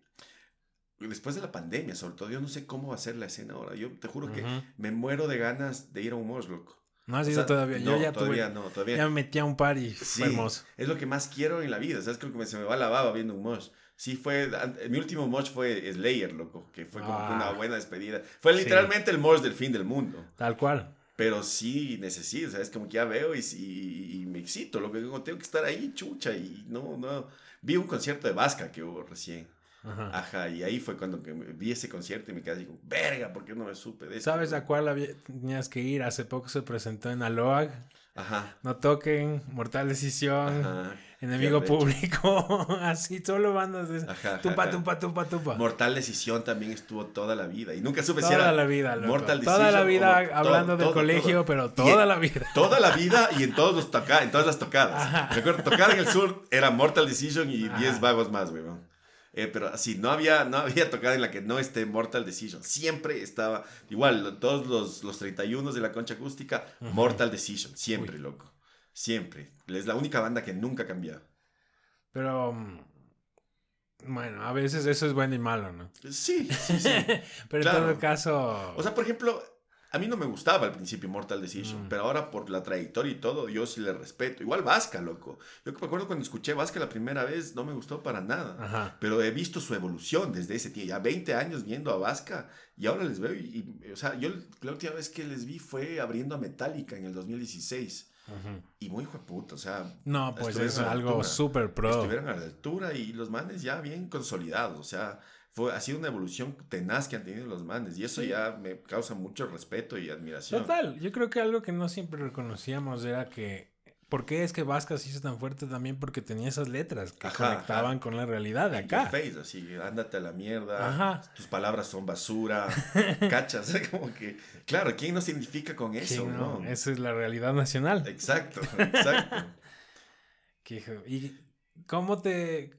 después de la pandemia, sobre todo, yo no sé cómo va a ser la escena ahora. Yo te juro que me muero de ganas de ir a un Mosh, loco. No has O ido sea, todavía. Yo ya todavía tuve. no, todavía Ya me metí a un par y fue Sí, hermoso. es lo que más quiero en la vida. ¿Sabes? Creo que se me va la baba viendo un mosh. Sí, fue. Mi último mosh fue Slayer, loco. Que fue como que Ah. una buena despedida. Fue Sí. literalmente el mosh del fin del mundo. Tal cual. Pero sí necesito, ¿sabes? Como que ya veo y, y- y me excito. Lo que digo, tengo que estar ahí, chucha. Y no, no. Vi un concierto de Vasca que hubo recién. Ajá. Ajá, y ahí fue cuando que vi ese concierto y me quedé así como, verga, ¿por qué no me supe de eso? ¿Sabes a cuál había- tenías que ir? Hace poco se presentó en Aloag. Ajá. No toquen, Mortal Decisión, Ajá. Enemigo. Público. Así, solo bandas de. Ajá, Tupa, tupa, tupa, tupa. Mortal Decisión también estuvo toda la vida. Y nunca supe si Toda era la vida, loco. Mortal Toda la vida o todo- hablando del todo, colegio, todo. pero toda en- la vida. Toda la vida y en, todos los toca en todas las tocadas. Ajá. Recuerdo, tocar en el sur era Mortal Decision y Ajá. 10 vagos más, güey. Eh, pero así, no había, no había tocada en la que no esté Mortal Decision. Siempre estaba, igual, todos los, los 31 de la concha acústica, Mortal Decision. Siempre, loco. Siempre. Es la única banda que nunca ha cambiado. Pero. mm, Bueno, a veces eso es bueno y malo, ¿no? Sí, sí, sí. Pero Claro. en todo caso. O sea, por ejemplo, a mí no me gustaba al principio Mortal Decision, Mm. pero ahora por la trayectoria y todo, yo sí le respeto. Igual Vasca, loco. Yo me acuerdo cuando escuché Vasca la primera vez, no me gustó para nada. Ajá. Pero he visto su evolución desde ese tiempo, ya 20 años viendo a Vasca, y ahora les veo, y, y, o sea, yo la última vez que les vi fue abriendo a Metallica en el 2016, ujú. y muy hijo de puta, o sea, No, pues es algo súper pro. estuvieron a la altura y los manes ya bien consolidados, o sea, fue, ha sido una evolución tenaz que han tenido los manes, y eso Sí. ya me causa mucho respeto y admiración. Total, yo creo que algo que no siempre reconocíamos era que. ¿Por qué es que Vasca se hizo tan fuerte también? Porque tenía esas letras que Ajá, conectaban ajá. con la realidad de acá. face, así, ándate a la mierda, Ajá. tus palabras son basura, cachas, como que, claro, ¿quién no se identifica con eso? no, no? Esa es la realidad nacional. Exacto, exacto. ¿Y cómo te,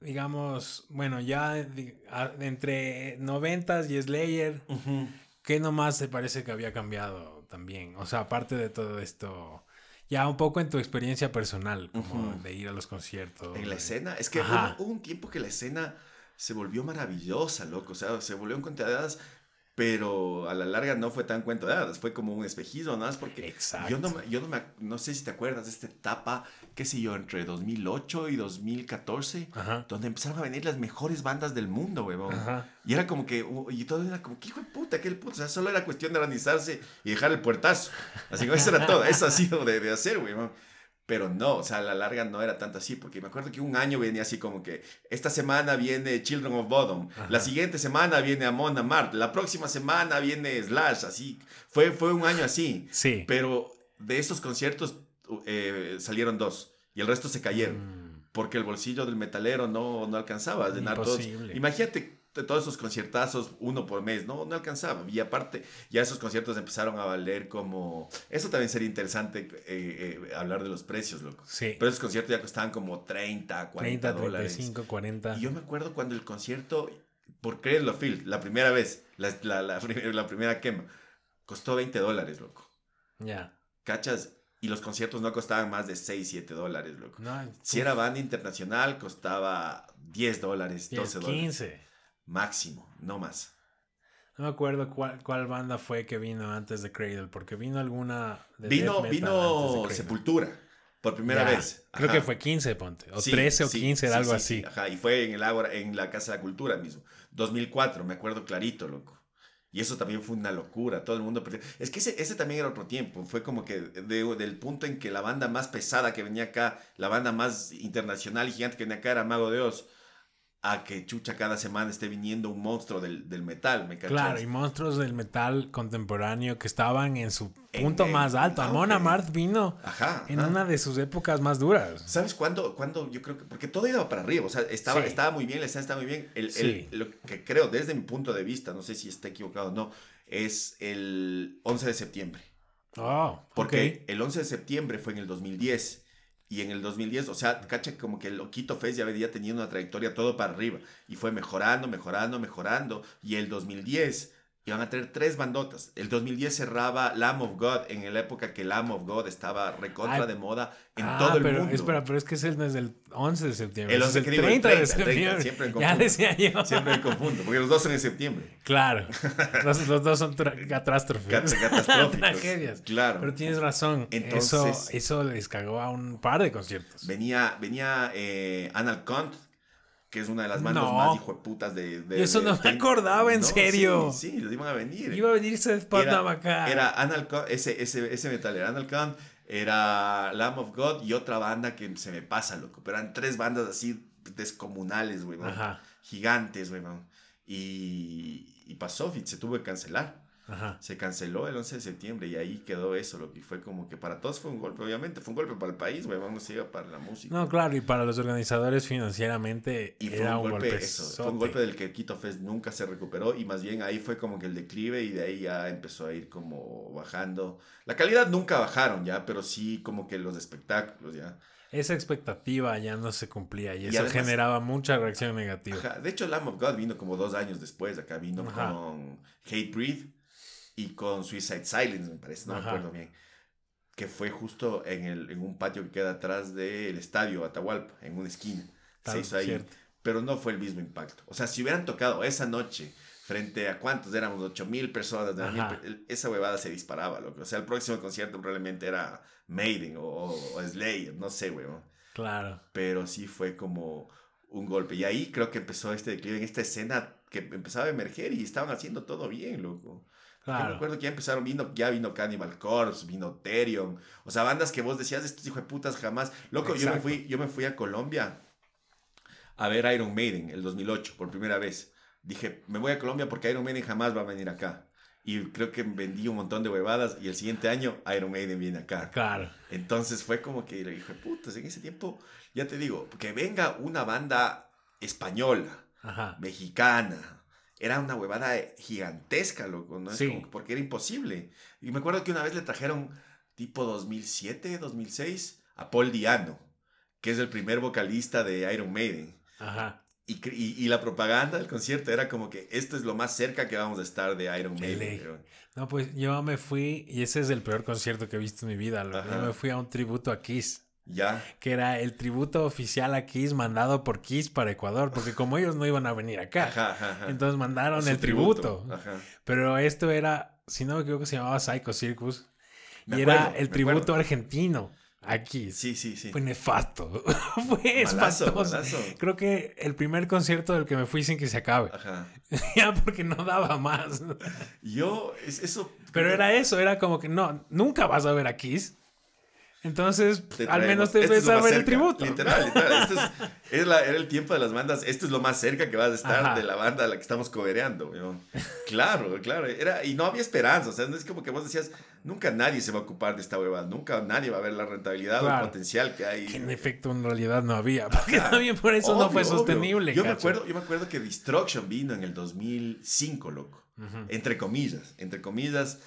digamos, bueno, ya entre noventas y Slayer, Ujú. ¿qué nomás te parece que había cambiado también? O sea, aparte de todo esto, ya un poco en tu experiencia personal, como de ir a los conciertos. En la escena, es que hubo, hubo un tiempo que la escena se volvió maravillosa, loco, o sea, se volvió hadas, pero a la larga no fue tan cuento de hadas, fue como un espejismo, nada más porque Exacto. yo no, yo no, me, no sé si te acuerdas de esta etapa, qué sé yo, entre 2008 y 2014, Ajá. donde empezaron a venir las mejores bandas del mundo, huevón. Y era como que, y todo era como, ¿qué hijo de puta? ¿Qué el puto? O sea, solo era cuestión de organizarse y dejar el puertazo. Así que eso era todo, eso ha sido de, de hacer, güey. Pero no, o sea, a la larga no era tanto así, porque me acuerdo que un año venía así como que, esta semana viene Children of Bodom, la siguiente semana viene Amon Amart, la próxima semana viene Slash, así. Fue, fue un año así. Sí. Pero de esos conciertos eh, salieron dos y el resto se cayeron Mm, porque el bolsillo del metalero no, no alcanzaba a llenar todos. Imposible. Imagínate todos esos conciertazos, uno por mes, no, no alcanzaba. Y aparte, ya esos conciertos empezaron a valer como... Eso también sería interesante eh, eh, hablar de los precios, loco. Sí. Pero esos conciertos ya costaban como 30, 40 30, dólares. 35, 40. Y yo me acuerdo cuando el concierto, por Créelo Phil, la primera vez, la, la, la, la primera quema, costó 20 dólares, loco. Ya. ¿Cachas? Y los conciertos no costaban más de 6, 7 dólares, loco. No, Si era banda internacional, costaba 10 dólares, 10, 12 dólares. 15. Máximo, no más. No me acuerdo cuál, cuál banda fue que vino antes de Cradle, porque vino alguna de Vino, vino de. Sepultura por primera vez. Creo que fue 15, ponte. O Sí, 13 o sí, 15, era sí, algo sí, así. sí, Ajá, y fue en el Ágora, en la Casa de la Cultura mismo. 2004, me acuerdo clarito, loco. Y eso también fue una locura, todo el mundo... perdió- Es que ese, ese también era otro tiempo, fue como que de- del punto en que la banda más pesada que venía acá, la banda más internacional y gigante que venía acá era Mago de Oz, a que chucha cada semana esté viniendo un monstruo del, del metal, ¿me cachas? Claro, y monstruos del metal contemporáneo que estaban en su punto en más alto. auge. Amon Amarth vino Ajá. en ajá. una de sus épocas más duras. ¿Sabes cuándo, cuándo? Yo creo que. Porque todo iba para arriba. O sea, estaba, Sí. estaba muy bien, la escena estaba muy bien. El, lo que creo, desde mi punto de vista, no sé si está equivocado o no, es el 11 de septiembre. Oh, Porque el 11 de septiembre fue en el 2010. Y en el 2010, o sea, cacha como que el Loquito Fest ya venía teniendo una trayectoria todo para arriba. Y fue mejorando, mejorando, mejorando. Y el 2010 iban a tener tres bandotas. El 2010 cerraba Lamb of God en la época que Lamb of God estaba recontra Ay. de moda en Ah, todo el pero, mundo. Espera, pero es que es el, desde el 11 de septiembre. El es 11 el que digo, 30, el de 30, 30, septiembre. siempre me ya confundo. decía yo. Siempre me confundo, porque los dos son en septiembre. Claro. Los, los dos son catástrofes. Cat- catastróficos. Tragedias. Claro. Pero tienes razón. eso, Entonces- eso les cagó a un par de conciertos. Venía, venía eh, Anal Kant, que es una de las bandas No. más hijueputas de, de. Eso de- no me de- acordaba, ¿en No, serio? Sí, sí, los iban a venir. Iba a venir Seth Putnam acá. Era Anal ese, ese, ese metal era Anal Kant, era Lamb of God y otra banda que se me pasa, loco. Pero eran tres bandas así descomunales, güey. Gigantes, güey. Y, y pasó, y se tuvo que cancelar. Ajá. Se canceló el 11 de septiembre y ahí quedó eso, lo que fue como que para todos fue un golpe, obviamente, fue un golpe para el país, güey, vamos a ir para la música. No, claro, y para los organizadores financieramente Y fue era un un golpe, golpe. eso, fue un golpe del que Quito Fest nunca se recuperó y más bien ahí fue como que el declive y de ahí ya empezó a ir como bajando. La calidad nunca bajaron ya, pero sí como que los espectáculos ya. Esa expectativa ya no se cumplía y Y eso además- generaba mucha reacción negativa. Ajá, De hecho, Lamb of God vino como dos años después, acá vino Ajá. con Hate Breed y con Suicide Silence, me parece, no me Ajá. acuerdo bien. Que fue justo en, el, en un patio que queda atrás del estadio Atahualpa, en una esquina. Tal- se hizo ahí. cierto. Pero no fue el mismo impacto. O sea, si hubieran tocado esa noche frente a cuántos éramos, 8 mil personas, 9,000 Ajá. pe- el- esa huevada se disparaba, loco. O sea, el próximo concierto probablemente era Maiden o, o, o Slayer, no sé, weón Claro. pero sí fue como un golpe. Y ahí creo que empezó este declive en esta escena que empezaba a emerger y estaban haciendo todo bien, loco. Yo me Claro. acuerdo que ya empezaron, vino, ya vino Cannibal Corpse, vino Therion, o sea, bandas que vos decías, estos hijos de putas jamás. Loco, yo me, fui, yo me fui a Colombia a ver Iron Maiden el 2008 por primera vez. Dije, me voy a Colombia porque Iron Maiden jamás va a venir acá. Y creo que vendí un montón de huevadas y el siguiente año Iron Maiden viene acá. Claro. Entonces fue como que le dije, putas, en ese tiempo, ya te digo, que venga una banda española, Ajá. mexicana, era una huevada gigantesca, loco, ¿no? Es Sí. como porque era imposible. Y me acuerdo que una vez le trajeron, tipo 2007, 2006, a Paul Diano, que es el primer vocalista de Iron Maiden. Ajá. Y, y, y la propaganda del concierto era como que esto es lo más cerca que vamos a estar de Iron Maiden. No, pues yo me fui, y ese es el peor concierto que he visto en mi vida. Yo me fui a un tributo a Kiss, Ya. que era el tributo oficial a Kiss mandado por Kiss para Ecuador, porque como ellos no iban a venir acá, Ajá, ajá, ajá. entonces mandaron el tributo. Pero esto era, si no me equivoco, se llamaba Psycho Circus, Me y acuerdo, era el tributo acuerdo. argentino a Kiss. Sí, sí, sí. Fue nefasto. Fue Malazo, espantoso. malazo. Creo que el primer concierto del que me fui sin que se acabe. Ajá. ya porque no daba más. Yo, es, eso. Pero era eso, era como que no, nunca vas a ver a Kiss. Entonces, al menos te Esto es ves lo a más ver el tributo. Literal, literal. Esto es, es la- era el tiempo de las bandas. Esto es lo más cerca que vas a estar Ajá. de la banda a la que estamos cobereando, weón. Claro, claro. Era, y no había esperanza. O sea, no es como que vos decías, nunca nadie se va a ocupar de esta huevada. Nunca nadie va a ver la rentabilidad o el potencial que hay. Que en efecto en realidad no había. Porque también por eso no fue obvio. sostenible. Yo me, acuerdo, yo me acuerdo que Destruction vino en el 2005, loco. Ujú. Entre comillas, entre comillas.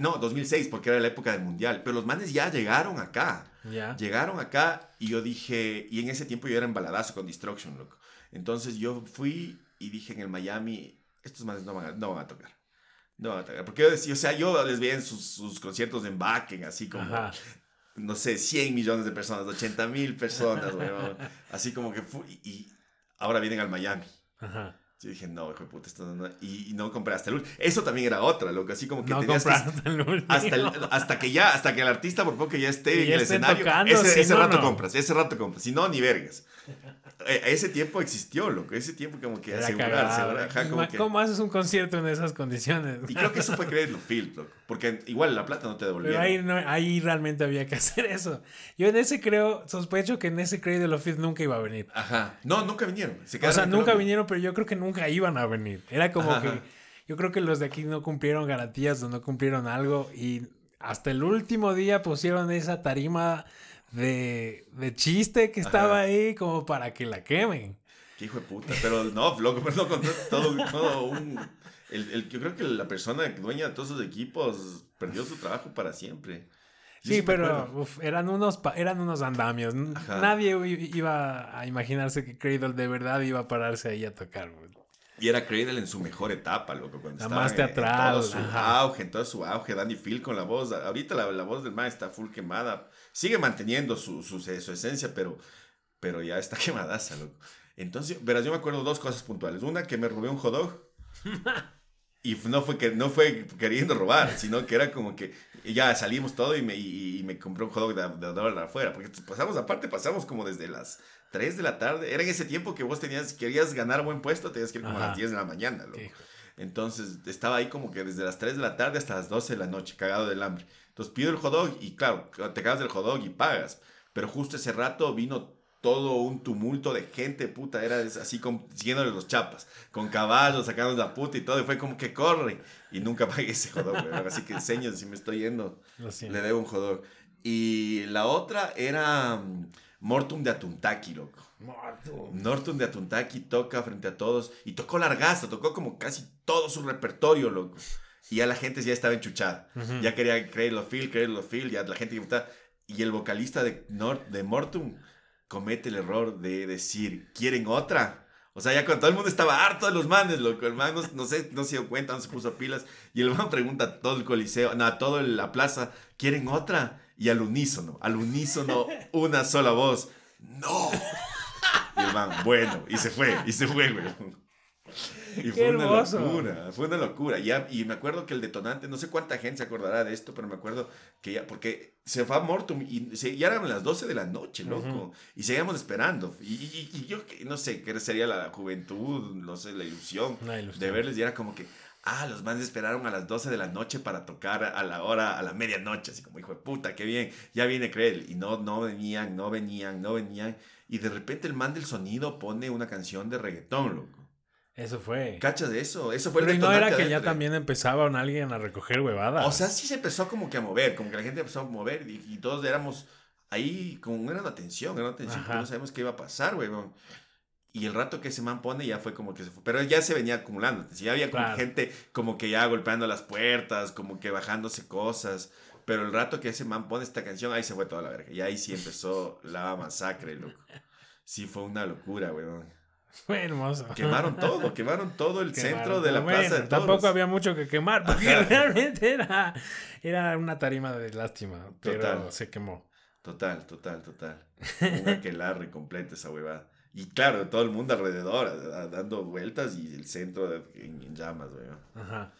No, 2006, porque era la época del mundial. Pero los manes ya llegaron acá. Ya. Llegaron acá y yo dije, y en ese tiempo yo era embaladazo con Destruction, loco. Entonces yo fui y dije en el Miami, estos manes no van a, no van a tocar. No van a tocar. Porque yo decía, o sea, yo les veía en sus, sus conciertos en Backen, así como, Ajá. no sé, 100 millones de personas, 80 mil personas, weón. Así como que fui, y ahora vienen al Miami. Ajá. Yo dije, no, hijo de puta, esto no, no". Y, y no compré hasta el último. Eso también era otra, loco, así como que No tenías que hasta, el- hasta que ya, hasta que el artista por poco que ya esté en ya el escenario, tocando, ese, si ese no, rato compras, ese rato compras, si no, ni vergas. Eh, ese tiempo existió, loco, ese tiempo como que Era asegurar, cagada. asegurar, ajá, Y como que- ¿Cómo haces un concierto en esas condiciones? Y creo que eso fue creerlo, Phil, loco, porque igual la plata no te Pero devolvieron. ahí, no- ahí realmente había que hacer eso. Yo en ese creo, sospecho que en ese of Filth nunca iba a venir. Ajá, no, nunca vinieron. se O sea, nunca vinieron, pero yo creo que nunca iban a venir. Era como Ajá, que ajá. yo creo que los de aquí no cumplieron garantías o no cumplieron algo y hasta el último día pusieron esa tarima de, de chiste que estaba Ajá. ahí como para que la quemen. Qué hijo de puta, pero no, loco, pero no, todo, todo un... El, el- yo creo que la persona dueña de todos esos equipos perdió su trabajo para siempre. Sí, pero eran, unos, eran unos andamios. Nadie iba a imaginarse que Cradle de verdad iba a pararse ahí a tocar. Y era Cradle en su mejor etapa, loco. Cuando estaba más teatral. En, todo su auge, en todo su auge. Danny Phil con la voz. Ahorita la, voz del man está full quemada. Sigue manteniendo su, su, su esencia, pero, pero ya está quemadaza, loco. Entonces, verás, yo me acuerdo dos cosas puntuales. Una, que me robé un hot dog. y no fue, que, no fue queriendo robar, sino que era como que ya salimos todo y me, y, me compré un hot dog de, de dólar afuera. Porque pasamos, aparte, pasamos como desde las 3 de la tarde. Era en ese tiempo que vos tenías, querías ganar buen puesto, tenías que ir como a las 10 de la mañana, Entonces estaba ahí como que desde las 3 de la tarde hasta las 12 de la noche, cagado del hambre. Entonces pido el hot dog y claro, te cagas del hot dog y pagas. Pero justo ese rato vino todo un tumulto de gente, puta, era así con, siguiéndole los chapas, con caballos, sacando la puta y todo, y fue como que corre. Y nunca pagué ese hot dog, Así que enseño, si me estoy yendo, le debo un hot dog. Y la otra era Mortum de Atuntaki, loco. Mortum. de Atuntaki toca frente a todos y tocó largazo, tocó como casi todo su repertorio, loco. Y ya la gente ya estaba enchuchada. Ya quería creerlo Phil, creerlo Phil, ya la gente Y el vocalista de, de Mortum comete el error de decir, ¿quieren otra? O sea, ya cuando todo el mundo estaba harto de los manes, loco. El man no, sé, no se dio cuenta, no se puso pilas. Y el man pregunta a todo el coliseo, no, a toda la plaza, ¿quieren otra? Y al unísono, al unísono, una sola voz, ¡No! Y el man, bueno, y se fue, y se fue, güey. Y fue una locura, fue una locura. Y, y me acuerdo que el detonante, no sé cuánta gente se acordará de esto, pero me acuerdo que ya, porque se fue a Mortum y ya eran las 12 de la noche, loco. Y seguíamos esperando. Y, y, yo no sé qué sería la juventud, no sé, la ilusión, la ilusión. de verles. Y era como que, Ah, los manes esperaron a las 12 de la noche para tocar a la hora, a la medianoche. Así como, hijo de puta, qué bien. Ya viene Creel. Y no, no venían, no venían, no venían. Y de repente el man del sonido pone una canción de reggaetón, loco. Eso fue. ¿Cachas de eso? Eso fue Pero el no era que ya también empezaba alguien a recoger huevadas. O sea, sí se empezó como que a mover, como que la gente empezó a mover y, todos éramos ahí con una atención, una atención, no sabemos qué iba a pasar, güey. Y el rato que ese man pone ya fue como que se fue. Pero ya se venía acumulando. Ya había como gente como que ya golpeando las puertas, como que bajándose cosas. Pero el rato que ese man pone esta canción, ahí se fue toda la verga. Y ahí sí empezó la masacre, loco. Sí, fue una locura, weón. Fue hermoso. Quemaron todo, quemaron todo el centro de la plaza de Tampoco había mucho que quemar, porque realmente era, era una tarima de lástima. Pero se quemó. Total, total, total. Un aquelarre completo esa huevada. Y claro, todo el mundo alrededor, dando vueltas y el centro en, llamas, güey. Ajá.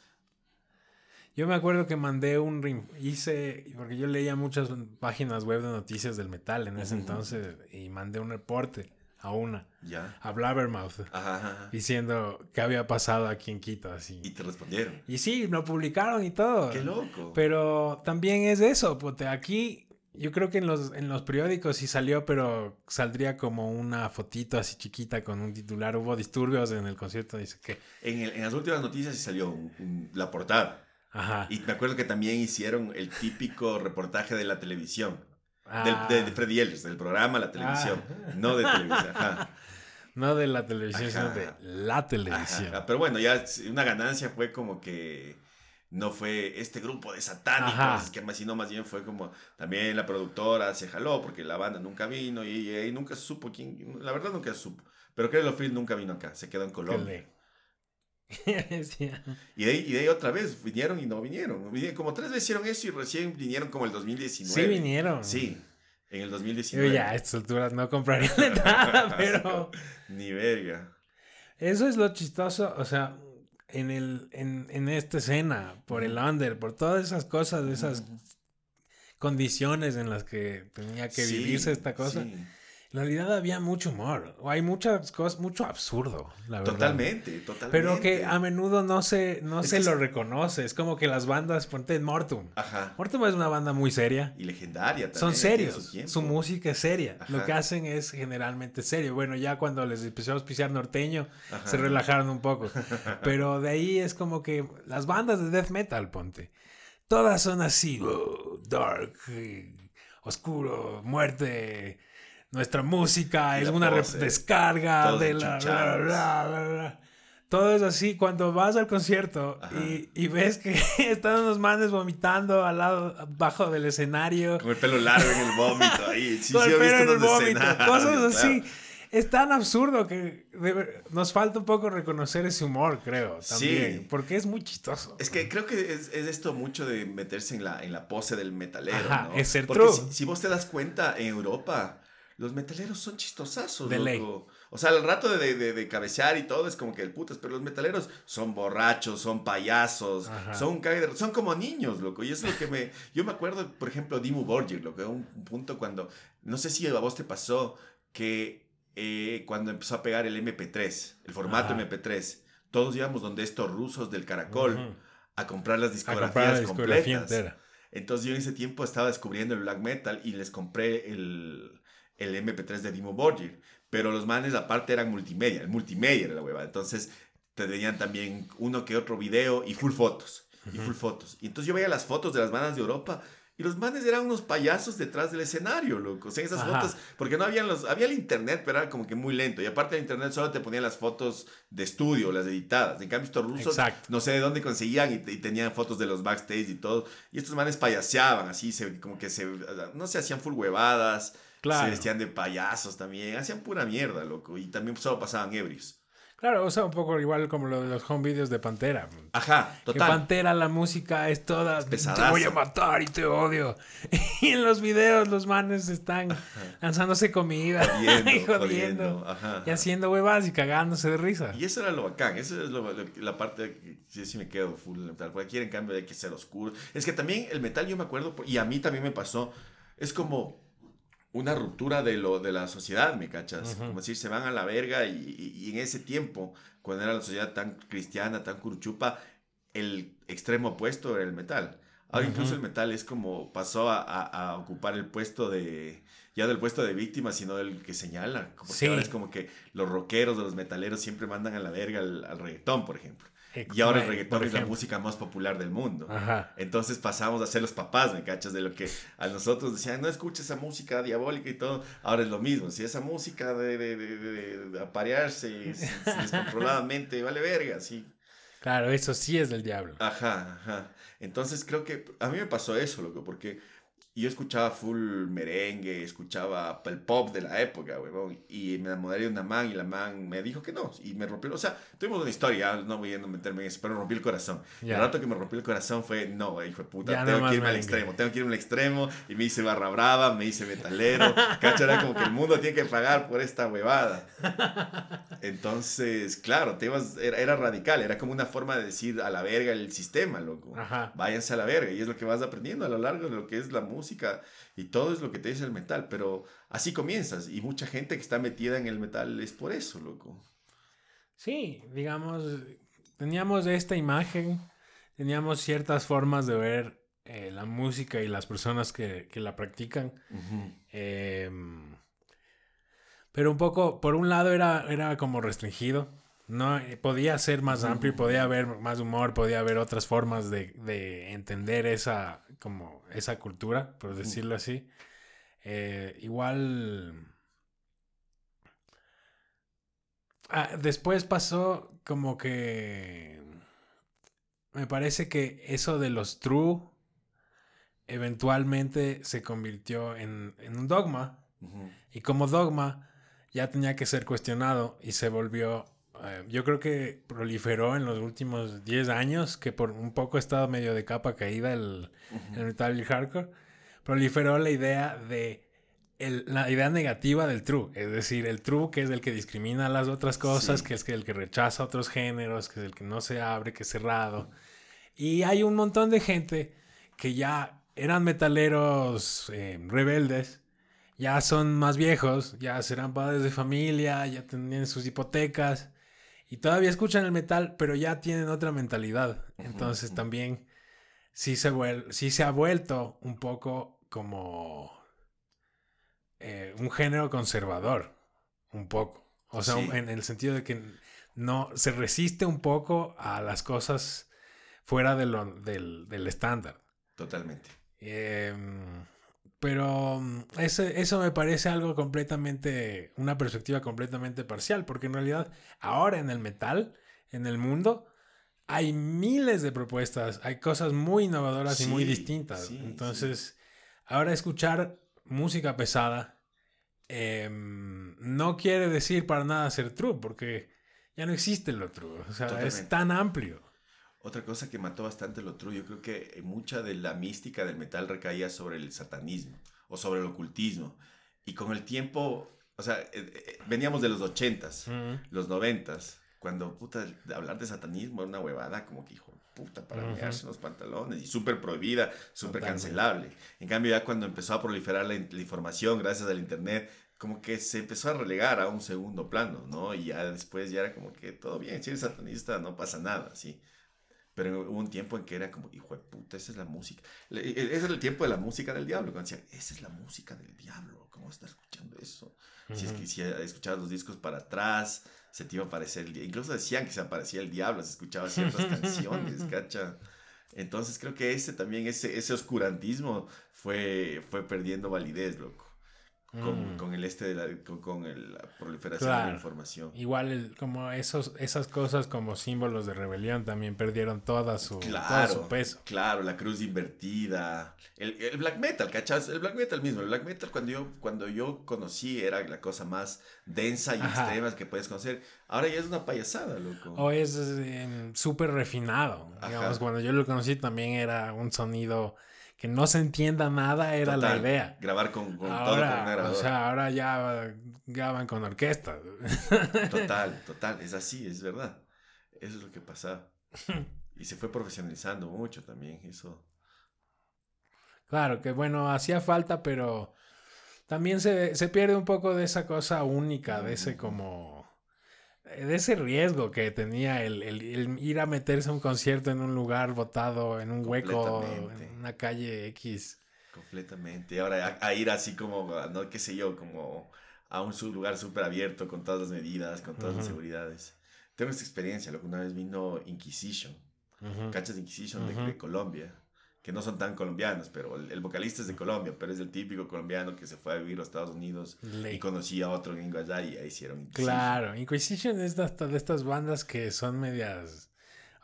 Yo me acuerdo que mandé un... Hice... Porque yo leía muchas páginas web de noticias del metal en ese entonces y mandé un reporte a una. Ya. A Blabbermouth. Ajá, Diciendo qué había pasado aquí en Quito, así. Y te respondieron. Y sí, lo publicaron y todo. Qué loco. Pero también es eso, porque aquí yo creo que en los, en los periódicos sí salió, pero saldría como una fotito así chiquita con un titular. Hubo disturbios en el concierto, dice que... En, en las últimas noticias sí salió la portada. Ajá. Y me acuerdo que también hicieron el típico reportaje de la televisión. Ah. de, Freddy Ellis, del programa La Televisión. Ah. No de televisión. Ajá. No de la televisión, sino de la televisión. Pero bueno, ya una ganancia fue como que no fue este grupo de satánicos, que más, sino más bien fue como también la productora se jaló porque la banda nunca vino y, nunca supo quién, la verdad nunca supo, pero Creo Phil nunca vino acá, se quedó en Colombia. y, de ahí, y de ahí otra vez vinieron y no vinieron. Como tres veces hicieron eso y recién vinieron como el 2019. Sí, vinieron. Sí, en el 2019. Yo ya a estas alturas no compraría nada, pero... Ni verga. Eso es lo chistoso, o sea, en, el, en, en esta escena, por el under, por todas esas cosas, esas condiciones en las que tenía que vivirse esta cosa. En realidad había mucho humor, o hay muchas cosas, mucho absurdo, la verdad. Totalmente, totalmente. Pero que a menudo no se, no se lo reconoce. Es como que las bandas, ponte Mortum. Ajá. Mortum es una banda muy seria. Y legendaria también. Son serios. Su, música es seria. Lo que hacen es generalmente serio. Bueno, ya cuando les empezó a auspiciar norteño, se relajaron un poco. Pero de ahí es como que las bandas de death metal, ponte. Todas son así, oh, dark, oscuro, muerte nuestra música es una descarga de la, todo es así. Cuando vas al concierto y, y, ves que están unos manes vomitando al lado, abajo del escenario. Con el pelo largo en el vómito ahí. Sí, Con el pelo en el vómito. Cosas así. Es tan absurdo que nos falta un poco reconocer ese humor, creo, también. Sí. Porque es muy chistoso. Es que creo que es, es, esto mucho de meterse en la, en la pose del metalero, Ajá, ¿no? Es ser porque true. Si, si, vos te das cuenta, en Europa, los metaleros son chistosazos, de loco. O sea, al rato de, de, de, cabecear y todo es como que el putas, pero los metaleros son borrachos, son payasos, Ajá. son son como niños, loco. Y es lo que me. Yo me acuerdo, por ejemplo, Dimmu Borgir, lo que un punto cuando. No sé si a vos te pasó que eh, cuando empezó a pegar el MP3, el formato Ajá. MP3, todos íbamos donde estos rusos del Caracol uh -huh. a comprar las discografías comprar la discografía completas. Entera. Entonces yo en ese tiempo estaba descubriendo el black metal y les compré el, el MP3 de Dimmu Borgir. Pero los manes aparte eran multimedia, el multimedia era la hueva. Entonces tenían también uno que otro video y full fotos. Uh -huh. Y full fotos. Y entonces yo veía las fotos de las bandas de Europa y los manes eran unos payasos detrás del escenario, loco. O sea, esas Ajá. fotos, porque no habían los, había el internet, pero era como que muy lento. Y aparte del internet solo te ponían las fotos de estudio, las editadas. En cambio, estos rusos, Exacto. no sé de dónde conseguían y, y, tenían fotos de los backstage y todo. Y estos manes payaseaban así, se, como que se, no se hacían full huevadas. Claro. Se vestían de payasos también. Hacían pura mierda, loco. Y también solo pasaban ebrios. Claro, o sea, un poco igual como lo de los home videos de Pantera. Ajá, total. Que Pantera, la música es toda. Pesadazo. Te voy a matar y te odio. Y en los videos los manes están Ajá. lanzándose comida jodiendo, y jodiendo. Ajá, y haciendo huevas y cagándose de risa. Y eso era lo bacán. Esa es lo, lo, la parte que sí, sí me quedo full metal. Aquí en cambio hay que ser oscuro. Es que también el metal, yo me acuerdo, y a mí también me pasó, es como una ruptura de lo de la sociedad, ¿me cachas? Uh -huh. Como decir, se van a la verga y, y, y, en ese tiempo, cuando era la sociedad tan cristiana, tan curuchupa, el extremo opuesto era el metal. Ahora uh -huh. incluso el metal es como pasó a, a, a, ocupar el puesto de, ya del puesto de víctima, sino del que señala. Porque sí. ahora es como que los rockeros, los metaleros siempre mandan a la verga al, al reggaetón, por ejemplo. Y ahora el reggaetón es la música más popular del mundo. Ajá. Entonces pasamos a ser los papás, ¿me cachas? De lo que a nosotros decían, no escuches esa música diabólica y todo. Ahora es lo mismo. Si esa música de, de, de, de, de aparearse descontroladamente, vale verga, sí. Claro, eso sí es del diablo. Ajá, ajá. Entonces creo que a mí me pasó eso, loco, porque yo escuchaba full merengue, escuchaba el pop de la época, huevón, y me enamoré de una man y la man me dijo que no, y me rompió, o sea, tuvimos una historia, no voy a meterme en eso, pero me rompió el corazón. Yeah. El rato que me rompió el corazón fue, no, hijo de puta, ya tengo no que irme al extremo, tengo que irme al extremo, y me hice barra brava, me hice metalero, cacho, era como que el mundo tiene que pagar por esta huevada. Entonces, claro, te ibas, era, era, radical, era como una forma de decir a la verga el sistema, loco. Ajá. Váyanse a la verga, y es lo que vas aprendiendo a lo largo de lo que es la música música y todo es lo que te dice el metal, pero así comienzas y mucha gente que está metida en el metal es por eso, loco. Sí, digamos, teníamos esta imagen, teníamos ciertas formas de ver eh, la música y las personas que, que la practican. Uh -huh. eh, pero un poco, por un lado era, era como restringido. No, podía ser más amplio, podía haber más humor, podía haber otras formas de, de entender esa, como esa cultura, por decirlo así. Eh, igual. Ah, después pasó como que. Me parece que eso de los true eventualmente se convirtió en, en un dogma. Uh -huh. Y como dogma ya tenía que ser cuestionado y se volvió eh, yo creo que proliferó en los últimos 10 años, que por un poco ha estado medio de capa caída el, uh -huh. el metal y el hardcore, proliferó la idea de el, la idea negativa del true, es decir, el true que es el que discrimina las otras cosas, sí. que es el que rechaza otros géneros, que es el que no se abre, que es cerrado. Y hay un montón de gente que ya eran metaleros eh, rebeldes, ya son más viejos, ya serán padres de familia, ya tienen sus hipotecas y todavía escuchan el metal, pero ya tienen otra mentalidad. Entonces uh -huh. también sí se, sí se ha vuelto un poco como eh, un género conservador, un poco. O sea, sí. en el sentido de que no se resiste un poco a las cosas fuera de lo, del, del estándar. Totalmente. Eh, pero eso, eso me parece algo completamente, una perspectiva completamente parcial, porque en realidad ahora en el metal en el mundo, hay miles de propuestas, hay cosas muy innovadoras y muy distintas. sí, Entonces, ahora escuchar música pesada em, no quiere decir para nada ser true, porque ya no existe lo true. O sea, es tan amplio. Otra cosa que mató bastante lo true, yo creo que mucha de la mística del metal recaía sobre el satanismo o sobre el ocultismo. Y con el tiempo, o sea, eh, eh, veníamos de los ochentas, Ujú. los noventas, cuando, puta, hablar de satanismo era una huevada como que, hijo puta, para Ujú. mearse los pantalones y súper prohibida, súper cancelable. En cambio, ya cuando empezó a proliferar la, la información gracias al internet, como que se empezó a relegar a un segundo plano, ¿no? Y ya después ya era como que todo bien, si eres satanista no pasa nada, ¿sí? Pero hubo un tiempo en que era como, hijo de puta, esa es la música. Le- e- Ese era el tiempo de la música del diablo. Cuando decían, esa es la música del diablo. ¿Cómo estás escuchando eso? Si es que si escuchabas los discos para atrás, se te iba a aparecer el diablo. Incluso decían que se aparecía el diablo, se escuchaba ciertas canciones, ¿cacha? Entonces creo que ese también, ese, ese oscurantismo fue, fue perdiendo validez, loco. Con, Mm. con el este de la, con, con el- la proliferación de la información. Igual el- como esos, esas cosas como símbolos de rebelión también perdieron toda su, todo Claro, su peso. claro, la cruz invertida, el, el black metal, ¿cachas? El black metal mismo, el black metal cuando yo, cuando yo conocí era la cosa más densa y Ajá. extrema que puedes conocer, ahora ya es una payasada, loco. O es em, súper refinado. Digamos, cuando yo lo conocí también era un sonido que no se entienda nada, era la idea. Grabar con, con todo con una Ahora, o sea, ahora ya graban con orquesta. Total, total, es así, es verdad. Eso es lo que pasaba. Y se fue profesionalizando mucho también, eso. Claro, que bueno, hacía falta, pero también se, se pierde un poco de esa cosa única, de ese como... De ese riesgo que tenía el, el- el ir a meterse a un concierto en un lugar botado, en un hueco, en una calle X. Completamente. Y ahora a, a ir así como, no qué sé yo, como a un lugar súper abierto con todas las medidas, con todas las seguridades. Tengo esta experiencia, lo que una vez vino Inquisition, Ujú. cachas de Inquisition de, Colombia, que no son tan colombianos, pero el, el vocalista es de Colombia, pero es el típico colombiano que se fue a vivir a los Estados Unidos y conocía a otro gringo allá y ahí hicieron Inquisition. Claro, Inquisition es de, hasta de estas bandas que son medias,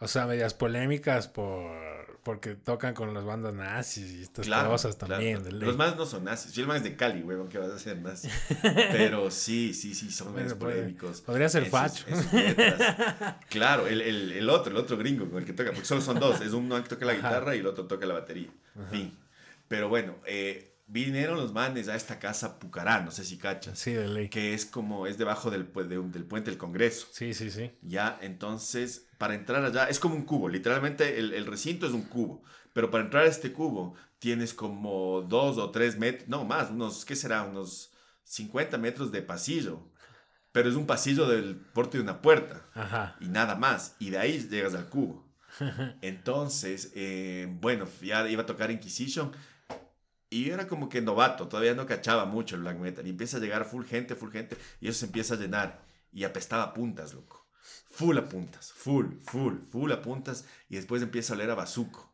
o sea, medias polémicas por porque tocan con las bandas nazis y estas Claro, cosas también. Los más no son nazis. Si el man es de Cali, huevón, ¿qué vas a hacer nazi? Pero sí, sí, sí, son medios polémicos. podría ser en sus- facho. en sus letras. Claro, el, el, el otro, el otro gringo con el que toca, porque solo son dos. Es uno que toca la Ajá. guitarra y el otro toca la batería. Fin. Pero bueno, eh, vinieron los manes a esta casa Pucará, no sé si cachas, Sí, de ley. que es como, es debajo del, de del puente del Congreso. Sí, sí, sí. Ya, entonces, para entrar allá, es como un cubo, literalmente el, el recinto es un cubo, pero para entrar a este cubo tienes como dos o tres metros, no más, unos, ¿qué será? Unos 50 metros de pasillo, pero es un pasillo del porte de una puerta Ajá. y nada más, y de ahí llegas al cubo. Entonces, eh, bueno, ya iba a tocar Inquisition y yo era como que novato, todavía no cachaba mucho el black metal. Y empieza a llegar full gente, full gente, y eso se empieza a llenar. Y apestaba puntas, loco. Full a puntas, full, full, full a puntas. Y después empieza a oler a bazuco.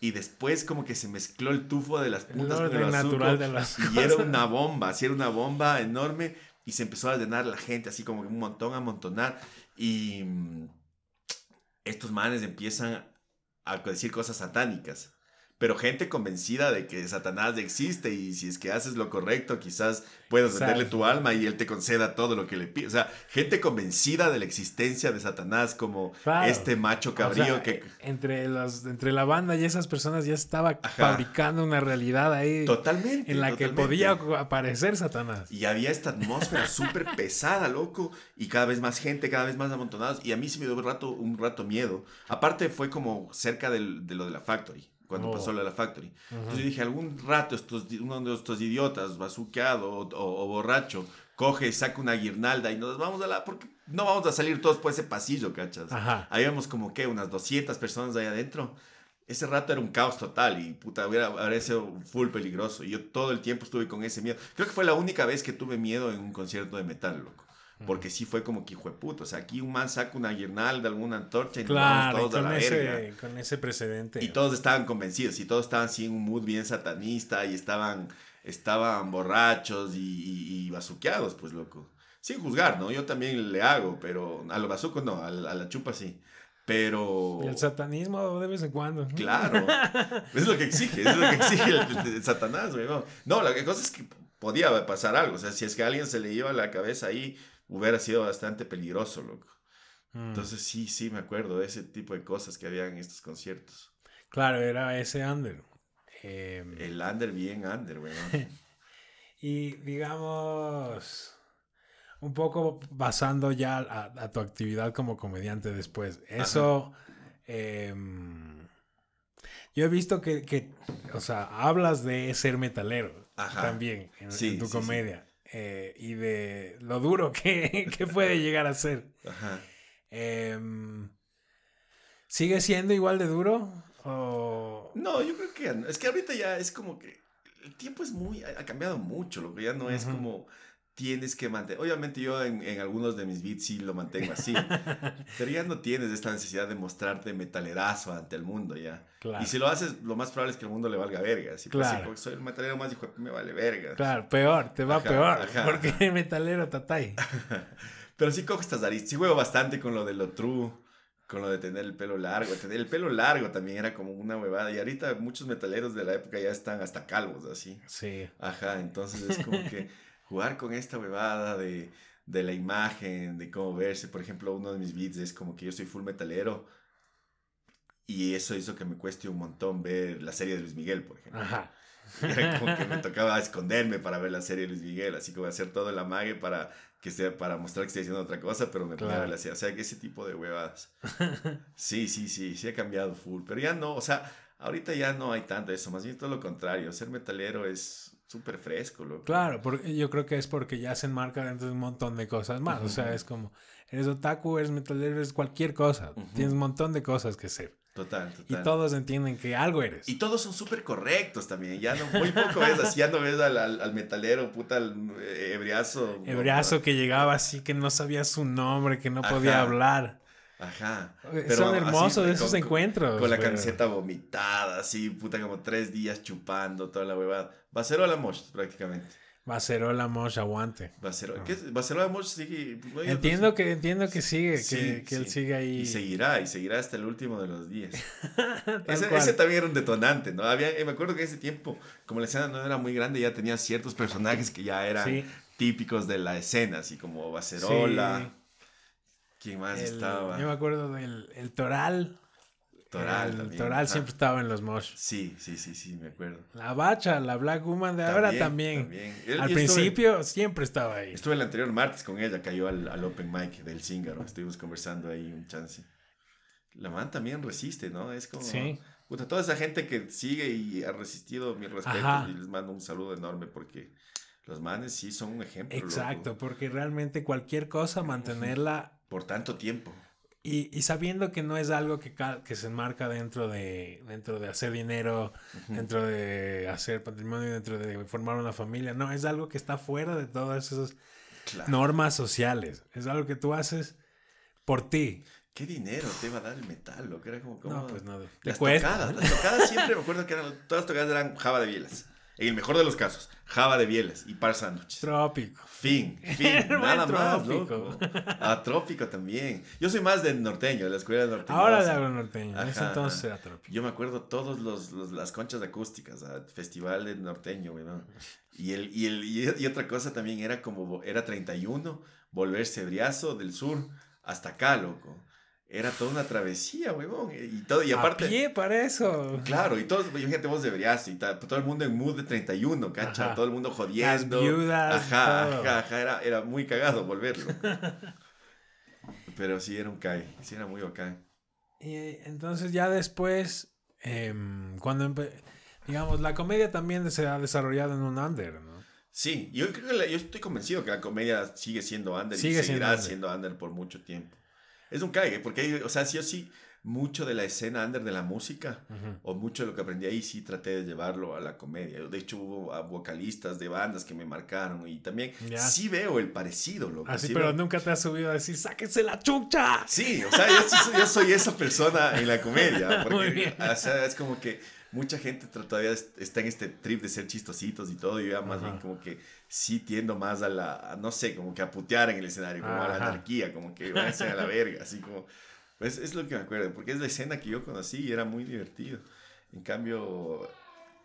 Y después como que se mezcló el tufo de las El puntas con el bazuco. natural de las Y era una bomba, así era una bomba enorme. Y se empezó a llenar la gente, así como que un montón, a amontonar. Y mm, estos manes empiezan a decir cosas satánicas. Pero gente convencida de que Satanás existe y si es que haces lo correcto, quizás puedas Exacto. venderle tu alma y él te conceda todo lo que le pide. O sea, gente convencida de la existencia de Satanás como Claro. este macho O cabrío sea, que... entre los entre la banda y esas personas ya estaba Ajá. fabricando una realidad ahí Totalmente. en la que podía aparecer Satanás. Y había esta atmósfera súper pesada, loco. Y cada vez más gente, cada vez más amontonados. Y a mí sí me dio un rato, un rato miedo. Aparte fue como cerca del- de lo de la Factory. Cuando Oh. pasó lo de la Factory. Ujú. Entonces yo dije, algún rato estos, uno de estos idiotas, bazuqueado o, o- o borracho, coge, saca una guirnalda y nos vamos a la... Porque no vamos a salir todos por ese pasillo, ¿cachas? Ajá. Ahí vemos como que unas 200 personas ahí adentro. Ese rato era un caos total y puta, hubiera, habría sido full peligroso. Y yo todo el tiempo estuve con ese miedo. Creo que fue la única vez que tuve miedo en un concierto de metal, loco. Porque sí fue como que hijo de puta. O sea, aquí un man saca una guirnalda, alguna antorcha y nos Claro, y vamos todos a con la verga. ese, con ese precedente. Y todos estaban convencidos y todos estaban así en un mood bien satanista y estaban estaban borrachos y, y, y bazuqueados, pues loco. Sin juzgar, ¿no? Yo también le hago, pero a lo bazuco no, a, a la chupa sí. Pero. Y el satanismo de vez en cuando. Claro. es lo que exige, es lo que exige el, Satanás, güey. No, la cosa es que podía pasar algo. O sea, si es que a alguien se le iba la cabeza ahí, hubiera sido bastante peligroso, loco. Mm. Entonces, sí, sí, me acuerdo de ese tipo de cosas que había en estos conciertos. Claro, era ese under. Em, el under bien under, güey. y digamos un poco basando ya a, tu actividad como comediante después. Eso, em, yo he visto que, o sea, hablas de ser metalero también en, tu comedia eh, y de lo duro que, puede llegar a ser. Em, ¿Sigue siendo igual de duro? No, yo creo que es que ahorita ya es como que el tiempo es muy, ha cambiado mucho, lo que ya no es como tienes que mantener. Obviamente yo en, en, algunos de mis beats sí lo mantengo así. pero ya no tienes esta necesidad de mostrarte metalerazo ante el mundo ya. Y si lo haces, lo más probable es que el mundo le valga verga. Si pues, claro. soy el metalero más hijo, me vale verga. Claro, peor, te va peor. Porque el metalero tatay. pero sí cojo estas aristas. Sí juego bastante con lo de lo true. Con lo de tener el pelo largo. Tener el pelo largo también era como una huevada. Y ahorita muchos metaleros de la época ya están hasta calvos así. Sí. Ajá, entonces es como que jugar con esta huevada de, de la imagen, de cómo verse. Por ejemplo, uno de mis beats es como que yo soy full metalero. Y eso hizo que me cueste un montón ver la serie de Luis Miguel, por ejemplo. Ajá. como que me tocaba esconderme para ver la serie de Luis Miguel, así como hacer todo el amague para que sea para mostrar que estoy haciendo otra cosa, pero me ponía la O sea, que ese tipo de huevadas. Sí, sí, sí, sí ha cambiado full, pero ya no, o sea, ahorita ya no hay tanto eso, más bien todo lo contrario, ser metalero es súper fresco, loco. Claro, porque yo creo que es porque ya se enmarca dentro de un montón de cosas más. O sea, es como, eres otaku, eres metalero, eres cualquier cosa. Tienes un montón de cosas que ser. Total, total. Y todos entienden que algo eres. Y todos son súper correctos también. Ya no, muy poco ves así, ya no ves al, al, metalero, puta, al eh, ebriazo. Ebriazo que llegaba así, que no sabía su nombre, que no podía hablar. Ajá. Pero Son hermosos esos encuentros. Con la camiseta vomitada, así, puta, como tres días chupando toda la huevada. la Mosh, prácticamente. la Mosh, aguante. la Mosh sigue. entiendo, que, entiendo que sigue, que, que él sigue ahí. Y seguirá, y seguirá hasta el último de los días. ese, ese, también era un detonante, ¿no? Había, eh, me acuerdo que ese tiempo, como la escena no era muy grande, ya tenía ciertos personajes que ya eran típicos de la escena, así como Bacerola. ¿Quién más estaba? Yo me acuerdo del el Toral. Toral. El Toral siempre estaba en los mosh. Sí, sí, sí, sí, me acuerdo. La Bacha, la Black Woman de ahora también. al principio siempre estaba ahí. Estuve el anterior martes con ella, cayó al, al Open Mic del Zingaro. Estuvimos conversando ahí un chance. La man también resiste, ¿no? Es como. Sí. Puta, toda esa gente que sigue y ha resistido, mi respeto y les mando un saludo enorme porque los manes sí son un ejemplo. Exacto, porque realmente cualquier cosa, mantenerla por tanto tiempo. Y, sabiendo que no es algo que, que se enmarca dentro de, dentro de hacer dinero, dentro de hacer patrimonio, dentro de formar una familia, no, es algo que está fuera de todas esas normas sociales. Es algo que tú haces por ti. ¿Qué dinero te iba a dar el metal? Lo que era como, No, pues nada. Las tocadas, las tocadas siempre me acuerdo que eran, todas las tocadas eran java de bielas. En el mejor de los casos, java de bieles y par sándwiches. Trópico. Fin, fin, nada más, loco. Ah, trópico también. Yo soy más del norteño, de la escuela norteña. Ahora le hablo norteño, en ese entonces era trópico. Yo me acuerdo todos los, los las conchas acústicas, festival de norteño, güey, Y, el, y, el, y, otra cosa también era como, era 31, volverse briazo del sur hasta acá, loco era toda una travesía, huevón. Y, todo, y aparte. A pie para eso. Claro, y todos, imagínate vos deberías, y todo el mundo en mood de 31, ¿cacha? Todo el mundo jodiendo. Las viudas. Ajá, ajá, ajá, era, era muy cagado volverlo. Pero sí era un cae, sí era muy bacán. Y entonces ya después, em, cuando, digamos, la comedia también se ha desarrollado en un under, ¿no? Sí, yo creo que yo estoy convencido que la comedia sigue siendo under y seguirá siendo under por mucho tiempo es un cague, porque o sea, sí o sí, mucho de la escena under de la música, o mucho de lo que aprendí ahí, sí traté de llevarlo a la comedia. De hecho, hubo vocalistas de bandas que me marcaron y también sí veo el parecido, loco. Así, pero nunca te has subido a decir, sáquense la chucha. Sí, o sea, yo, soy esa persona en la comedia, porque, o sea, es como que mucha gente todavía está en este trip de ser chistositos y todo, y yo ya más bien como que sí tiendo más a la, no sé, como que a putear en el escenario, como a la anarquía, como que van a la verga, así como, pues es lo que me acuerdo, porque es la escena que yo conocí y era muy divertido. En cambio,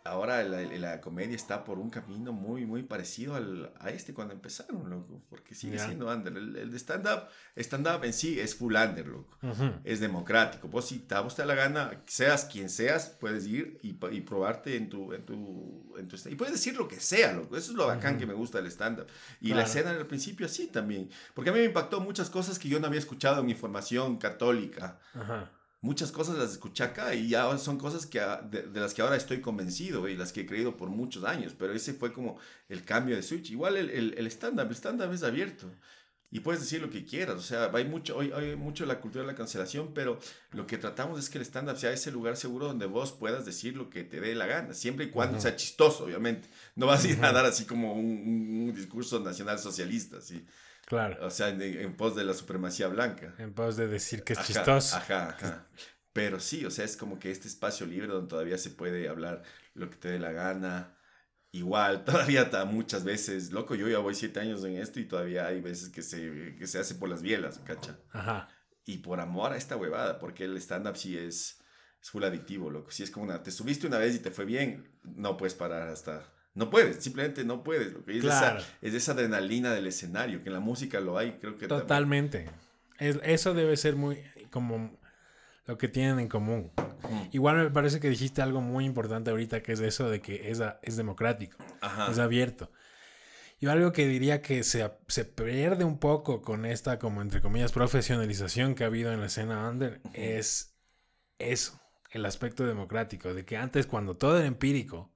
ahora la, comedia está por un camino muy, muy parecido al, a este cuando empezaron, loco, porque sigue siendo under. El, de stand-up, stand-up en sí es full under, loco. Es democrático. Vos si te, vos te da la gana, seas quien seas, puedes ir y, y probarte en tu, en tu, en tu, Y puedes decir lo que sea, loco. Eso es lo bacán que me gusta del stand-up. Y la escena al principio así también. Porque a mí me impactó muchas cosas que yo no había escuchado en mi formación católica. Ajá muchas cosas las escuché acá y ya son cosas que, de, las que ahora estoy convencido y las que he creído por muchos años, pero ese fue como el cambio de switch. Igual el, el, el stand-up, el stand-up es abierto y puedes decir lo que quieras, o sea, hay mucho, hoy hay mucho la cultura de la cancelación, pero lo que tratamos es que el stand-up sea ese lugar seguro donde vos puedas decir lo que te dé la gana, siempre y cuando sea chistoso, obviamente. No vas a ir a dar así como un, un discurso nacional socialista, ¿sí? Claro. O sea, en, pos de la supremacía blanca. En pos de decir que es chistoso. Ajá, ajá. Pero sí, o sea, es como que este espacio libre donde todavía se puede hablar lo que te dé la gana. Igual, todavía está muchas veces, loco, yo ya voy siete años en esto y todavía hay veces que se, que se hace por las bielas, ¿cacha? Ajá. Y por amor a esta huevada, porque el stand-up sí es, es full adictivo, loco. Si es como una, te subiste una vez y te fue bien, no puedes parar hasta no puedes, simplemente no puedes. Lo que es, esa, es esa adrenalina del escenario, que en la música lo hay, creo que... Totalmente. eso debe ser muy como lo que tienen en común. Igual me parece que dijiste algo muy importante ahorita, que es eso de que es, es democrático, es abierto. Y algo que diría que se, se, pierde un poco con esta, como entre comillas, profesionalización que ha habido en la escena under, es eso, el aspecto democrático, de que antes cuando todo era empírico,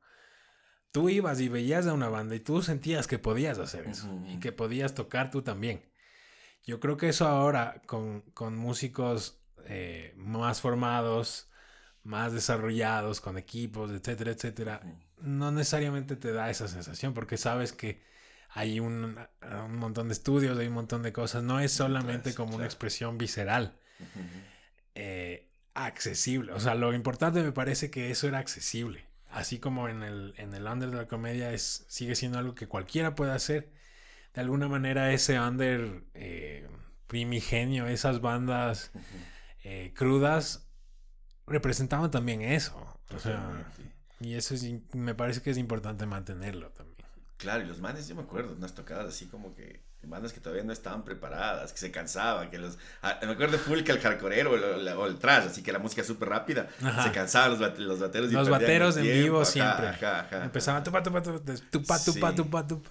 tú ibas y veías a una banda y tú sentías que podías hacer eso y que podías tocar tú también. Yo creo que eso ahora con, con músicos eh, más formados, más desarrollados, con equipos, etcétera, etcétera, no necesariamente te da esa sensación porque sabes que hay un, un montón de estudios, hay un montón de cosas, no es solamente como una expresión visceral. Eh, accesible, o sea, lo importante me parece que eso era accesible así como en el, en el under de la comedia es, sigue siendo algo que cualquiera puede hacer, de alguna manera ese under eh, primigenio, esas bandas eh, crudas, representaban también eso. y eso me parece que es importante mantenerlo también. Claro, y los manes, yo me acuerdo, unas tocadas así como que bandas que todavía no estaban preparadas, que se cansaban, que los... Ah, me acuerdo full que el hardcoreero o, el, trash, así que la música súper rápida, se cansaban los, los bateros. Y los bateros en vivo siempre. Empezaban tupa, tupa, tupa, tupa, tupa, tupa,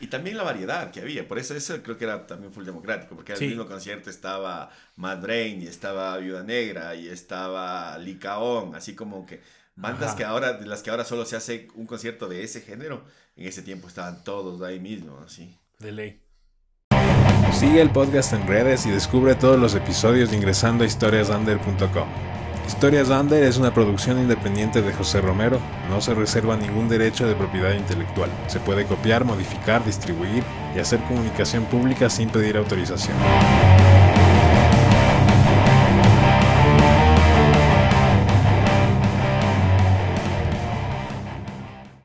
Y también la variedad que había, por eso eso creo que era también full democrático, porque en el mismo concierto estaba Mad Brain y estaba Viuda Negra y estaba Licaón, así como que bandas que ahora, de las que ahora solo se hace un concierto de ese género, en ese tiempo estaban todos ahí mismo, así. De ley. Sigue el podcast en redes y descubre todos los episodios ingresando a historiasunder.com. Historias Under es una producción independiente de José Romero, no se reserva ningún derecho de propiedad intelectual. Se puede copiar, modificar, distribuir y hacer comunicación pública sin pedir autorización.